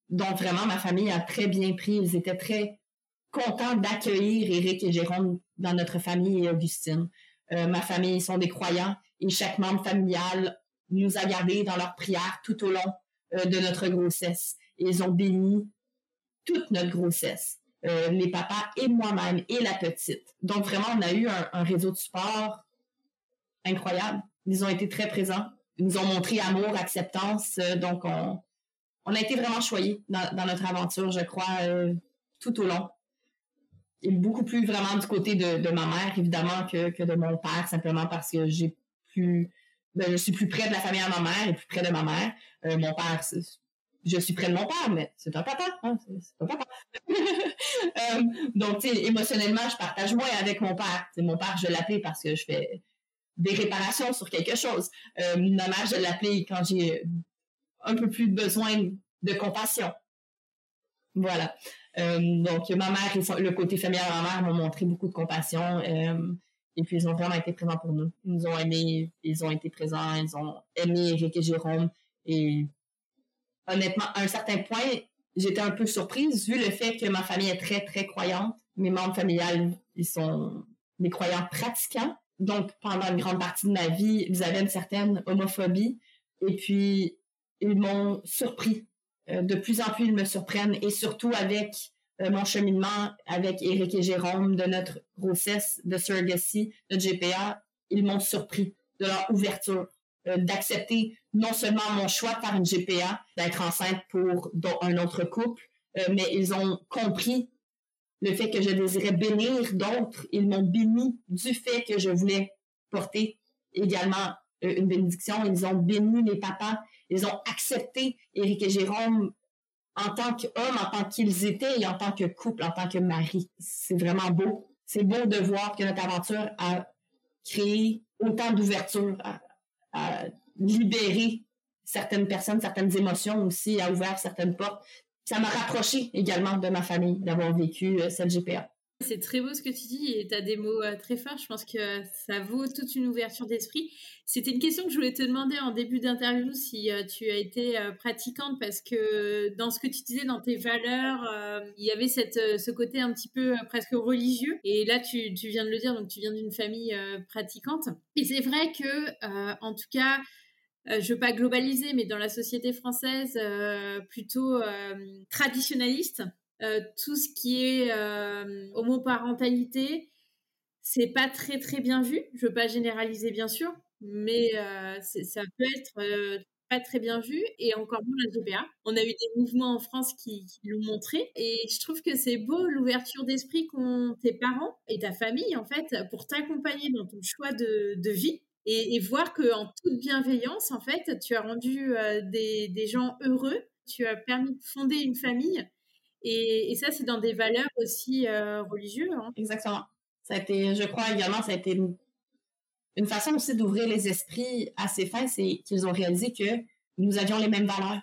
Donc vraiment, ma famille a très bien pris. Ils étaient très contents d'accueillir Éric et Jérôme dans notre famille et Augustine. Euh, ma famille sont des croyants et chaque membre familial nous a gardés dans leur prière tout au long de notre grossesse. ils ont béni toute notre grossesse. les papas et moi-même et la petite. Donc vraiment, on a eu un réseau de sport incroyable. Ils ont été très présents. Ils nous ont montré amour, acceptance. Euh, donc, on, a été vraiment choyés dans, notre aventure, je crois, euh, tout au long. Et beaucoup plus vraiment du côté de, ma mère, évidemment, que, que, de mon père, simplement parce que j'ai plus... Ben, je suis plus près de la famille à ma mère et plus près de ma mère. Euh, mon père, je suis près de mon père, mais c'est un papa. Hein, c'est un <laughs> euh, donc, émotionnellement, je partage moins avec mon père. Mon père, je l'appelle parce que je fais des réparations sur quelque chose. Euh, ma mère, je l'appelais quand j'ai un peu plus besoin de compassion. Voilà. Donc, ma mère et le côté familial de ma mère m'ont montré beaucoup de compassion. Et puis, ils ont vraiment été présents pour nous. Ils nous ont aimés, ils ont été présents, ils ont aimé Eric et Jérôme. Et honnêtement, à un certain point, j'étais un peu surprise vu le fait que ma famille est très, très croyante. Mes membres familiales, ils sont des croyants pratiquants donc, pendant une grande partie de ma vie, ils avaient une certaine homophobie. Et puis, ils m'ont surpris. Euh, de plus en plus, ils me surprennent. Et surtout avec euh, mon cheminement avec Eric et Jérôme de notre grossesse de surrogacy, de GPA, ils m'ont surpris de leur ouverture, euh, d'accepter non seulement mon choix faire une GPA, d'être enceinte pour un autre couple, mais ils ont compris le fait que je désirais bénir d'autres, ils m'ont béni du fait que je voulais porter également euh, une bénédiction. Ils ont béni les papas, ils ont accepté Éric et Jérôme en tant qu'hommes, en tant qu'ils étaient et en tant que couple, en tant que mari. C'est vraiment beau. C'est beau de voir que notre aventure a créé autant d'ouverture, a, a libéré certaines personnes, certaines émotions aussi, a ouvert certaines portes ça m'a rapproché également de ma famille d'avoir vécu euh, cette GPA. C'est très beau ce que tu dis et tu as des mots euh, très forts. Je pense que ça vaut toute une ouverture d'esprit. C'était une question que je voulais te demander en début d'interview si euh, tu as été pratiquante parce que dans ce que tu disais, dans tes valeurs, il y avait cette, ce côté un petit peu presque religieux. Et là, tu, tu, viens de le dire, donc tu viens d'une famille pratiquante. Et c'est vrai que, en tout cas, euh, je veux pas globaliser, mais dans la société française, euh, plutôt traditionnaliste, tout ce qui est homoparentalité, c'est pas très très bien vu. Je veux pas généraliser bien sûr, mais ça peut être pas très bien vu et encore moins la GPA. On a eu des mouvements en France qui, l'ont montré et je trouve que c'est beau l'ouverture d'esprit qu'ont tes parents et ta famille en fait pour t'accompagner dans ton choix de, vie et, voir que en toute bienveillance en fait tu as rendu euh, des, gens heureux, tu as permis de fonder une famille et, ça c'est dans des valeurs aussi euh, religieuses. Hein. Exactement. Ça a été, je crois également, ça a été une façon aussi d'ouvrir les esprits à ces fins, c'est qu'ils ont réalisé que nous avions les mêmes valeurs.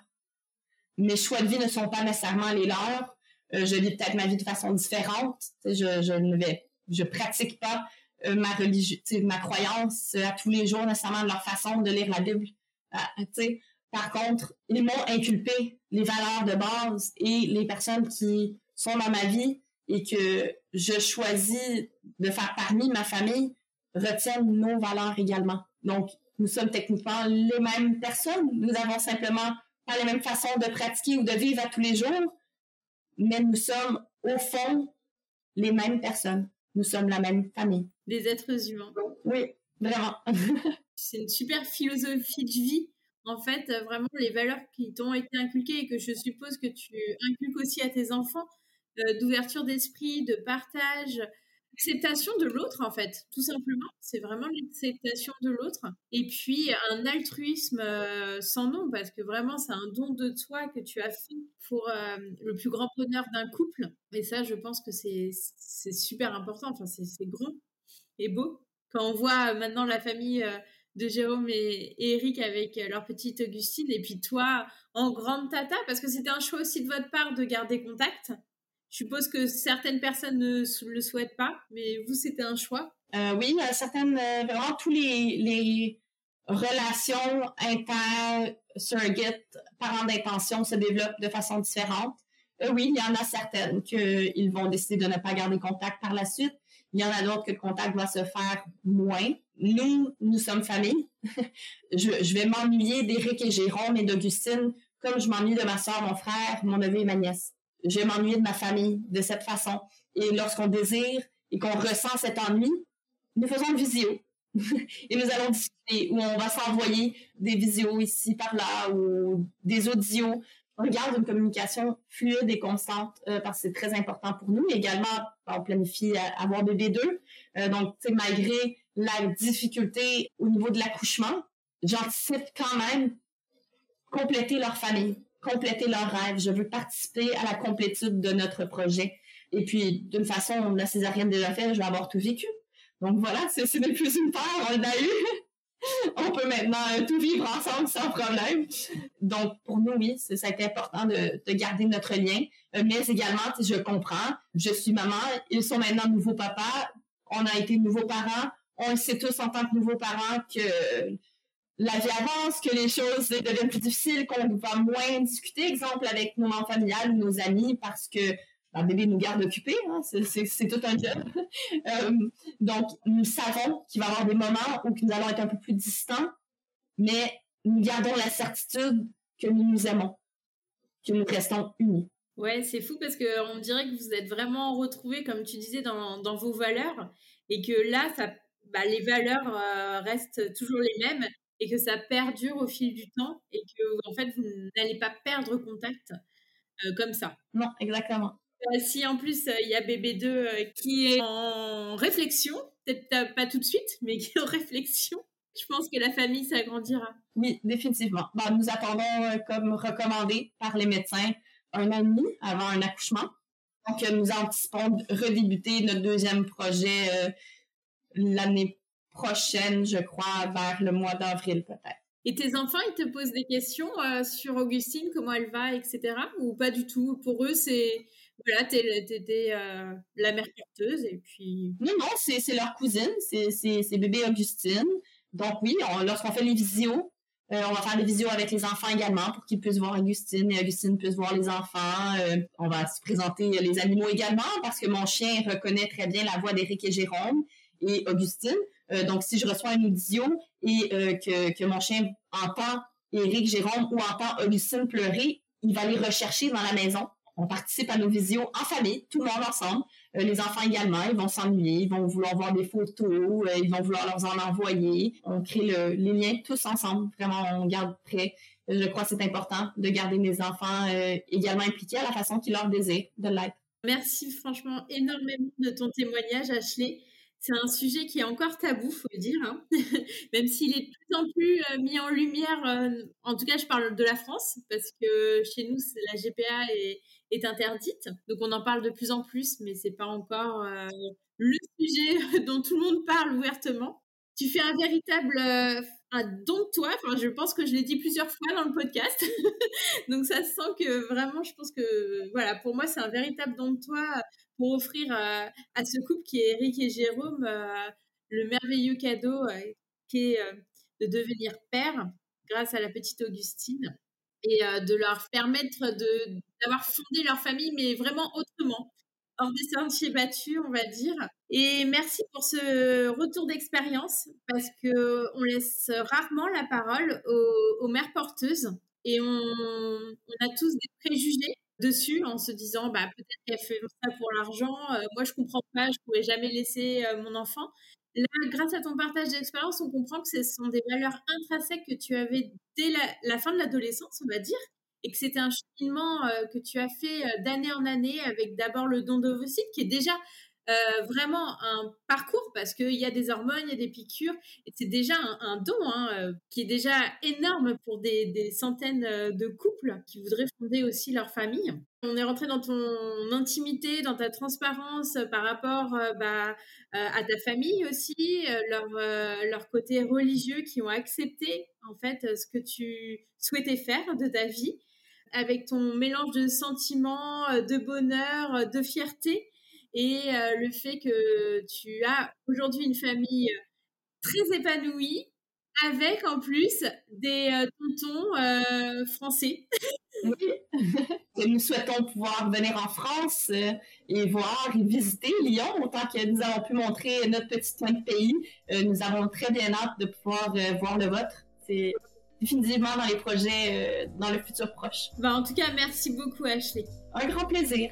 Mes choix de vie ne sont pas nécessairement les leurs. Euh, je vis peut-être ma vie de façon différente. Je, ne vais, je pratique pas euh, ma religion, ma croyance à tous les jours nécessairement de leur façon de lire la Bible. Ah, par contre, ils m'ont inculpé les valeurs de base et les personnes qui sont dans ma vie et que je choisis de faire parmi ma famille retiennent nos valeurs également. Donc, nous sommes techniquement les mêmes personnes. Nous avons simplement pas les mêmes façons de pratiquer ou de vivre à tous les jours, mais nous sommes au fond les mêmes personnes. Nous sommes la même famille. Des êtres humains. Oui, vraiment. <laughs> C'est une super philosophie de vie. En fait, vraiment, les valeurs qui t'ont été inculquées et que je suppose que tu inculques aussi à tes enfants, euh, d'ouverture d'esprit, de partage, l'acceptation de l'autre, en fait, tout simplement. C'est vraiment l'acceptation de l'autre. Et puis, un altruisme euh, sans nom, parce que vraiment, c'est un don de toi que tu as fait pour euh, le plus grand bonheur d'un couple. Et ça, je pense que c'est super important. Enfin, c'est grand et beau. Quand on voit maintenant la famille euh, de Jérôme et, et, Eric avec leur petite Augustine, et puis toi en grande tata, parce que c'était un choix aussi de votre part de garder contact. Je suppose que certaines personnes ne le souhaitent pas, mais vous, c'était un choix. Euh, oui, certaines, euh, vraiment, tous les, relations inter, surrogate, parents d'intention se développent de façon différente. Euh, oui, il y en a certaines qu'ils vont décider de ne pas garder contact par la suite. Il y en a d'autres que le contact va se faire moins. Nous, nous sommes famille. <laughs> je, je vais m'ennuyer d'Éric et Jérôme et d'Augustine comme je m'ennuie de ma soeur, mon frère, mon neveu et ma nièce je vais m'ennuyer de ma famille de cette façon. Et lorsqu'on désire et qu'on ressent cet ennui, nous faisons une visio. <laughs> et nous allons discuter, ou on va s'envoyer des visios ici, par là, ou des audios. On garde une communication fluide et constante euh, parce que c'est très important pour nous. Également, on planifie avoir bébé deux. Euh, donc, malgré la difficulté au niveau de l'accouchement, j'anticipe quand même compléter leur famille compléter leur rêve. Je veux participer à la complétude de notre projet. Et puis, d'une façon, la césarienne déjà faite, je vais avoir tout vécu. Donc voilà, c'est n'est plus une peur, on l'a eu. <laughs> on peut maintenant euh, tout vivre ensemble sans problème. Donc, pour nous, oui, ça a été important de, de garder notre lien. Euh, mais également, je comprends, je suis maman, ils sont maintenant nouveaux papas, on a été nouveaux parents, on sait tous en tant que nouveaux parents que la vie avance, que les choses deviennent plus difficiles, qu'on va moins discuter, exemple, avec nos membres familiales ou nos amis parce que le bébé nous garde occupés, hein, c'est tout un job. <laughs> Euh, donc, nous savons qu'il va y avoir des moments où nous allons être un peu plus distants, mais nous gardons la certitude que nous nous aimons, que nous restons unis. Ouais, c'est fou parce qu'on dirait que vous êtes vraiment retrouvés, comme tu disais, dans, dans vos valeurs et que là, ça, bah, les valeurs euh, restent toujours les mêmes et que ça perdure au fil du temps et que en fait vous n'allez pas perdre contact euh, comme ça. Non, exactement. Euh, si en plus euh, il y a BB2 qui est en réflexion, peut-être pas tout de suite, <laughs> mais qui est en réflexion, je pense que la famille s'agrandira. Oui, définitivement. Nous attendons comme recommandé par les médecins un an et demi avant un accouchement. Donc nous anticipons de redébuter notre deuxième projet l'année prochaine, je crois, vers le mois d'avril peut-être. Et tes enfants, ils te posent des questions euh, sur Augustine, comment elle va, etc. Ou pas du tout? Pour eux, c'est voilà, t'es, euh, la mère porteuse et puis. Non, non, c'est, leur cousine, c'est, bébé Augustine. Donc oui, lorsqu'on fait les visios, euh, on va faire des visios avec les enfants également pour qu'ils puissent voir Augustine et Augustine puisse voir les enfants. on va se présenter les animaux également parce que mon chien reconnaît très bien la voix d'Éric et Jérôme et Augustine. donc, si je reçois un audio et que, que mon chien entend Éric Jérôme ou entend Augustine pleurer, il va les rechercher dans la maison. On participe à nos visios en famille, tout le monde ensemble. Euh, les enfants également, ils vont s'ennuyer, ils vont vouloir voir des photos, euh, ils vont vouloir leur en envoyer. On crée le, les liens tous ensemble. Vraiment, on garde prêt. Je crois que c'est important de garder mes enfants euh, également impliqués à la façon qu'ils leur désirent de l'être. Merci franchement énormément de ton témoignage, Ashley. C'est un sujet qui est encore tabou, faut le dire, hein. <laughs> même s'il est de plus en plus euh, mis en lumière. Euh, en tout cas, je parle de la France parce que chez nous, la GPA est, interdite, donc on en parle de plus en plus, mais c'est pas encore euh, le sujet <laughs> dont tout le monde parle ouvertement. Tu fais un véritable un don de toi. Enfin, je pense que je l'ai dit plusieurs fois dans le podcast. <laughs> Donc, ça sent que vraiment, je pense que, voilà, pour moi, c'est un véritable don de toi pour offrir euh, à ce couple qui est Eric et Jérôme euh, le merveilleux cadeau euh, qui est de devenir père grâce à la petite Augustine et de leur permettre d'avoir fondé leur famille, mais vraiment autrement, hors des sentiers battus, on va dire. Et merci pour ce retour d'expérience, parce que on laisse rarement la parole aux, mères porteuses et on, a tous des préjugés dessus en se disant bah peut-être qu'elle fait ça pour l'argent euh, moi je comprends pas je pourrais jamais laisser euh, mon enfant. Là grâce à ton partage d'expérience on comprend que ce sont des valeurs intrinsèques que tu avais dès la, fin de l'adolescence on va dire et que c'était un cheminement euh, que tu as fait d'année en année avec d'abord le don d'ovocytes qui est déjà euh, vraiment un parcours parce qu'il y a des hormones, il y a des piqûres, c'est déjà un, don hein, euh, qui est déjà énorme pour des, centaines euh, de couples qui voudraient fonder aussi leur famille. On est rentré dans ton intimité, dans ta transparence par rapport bah, à ta famille aussi, leur, leur côté religieux qui ont accepté en fait ce que tu souhaitais faire de ta vie avec ton mélange de sentiments, de bonheur, de fierté et euh, le fait que tu as aujourd'hui une famille euh, très épanouie avec en plus des euh, tontons français. oui, <laughs> nous souhaitons pouvoir venir en France et voir et visiter Lyon autant que nous avons pu montrer notre petit coin de pays. nous avons très bien hâte de pouvoir voir le vôtre. C'est définitivement dans les projets dans le futur proche. Ben, en tout cas, merci beaucoup Ashley. Un grand plaisir.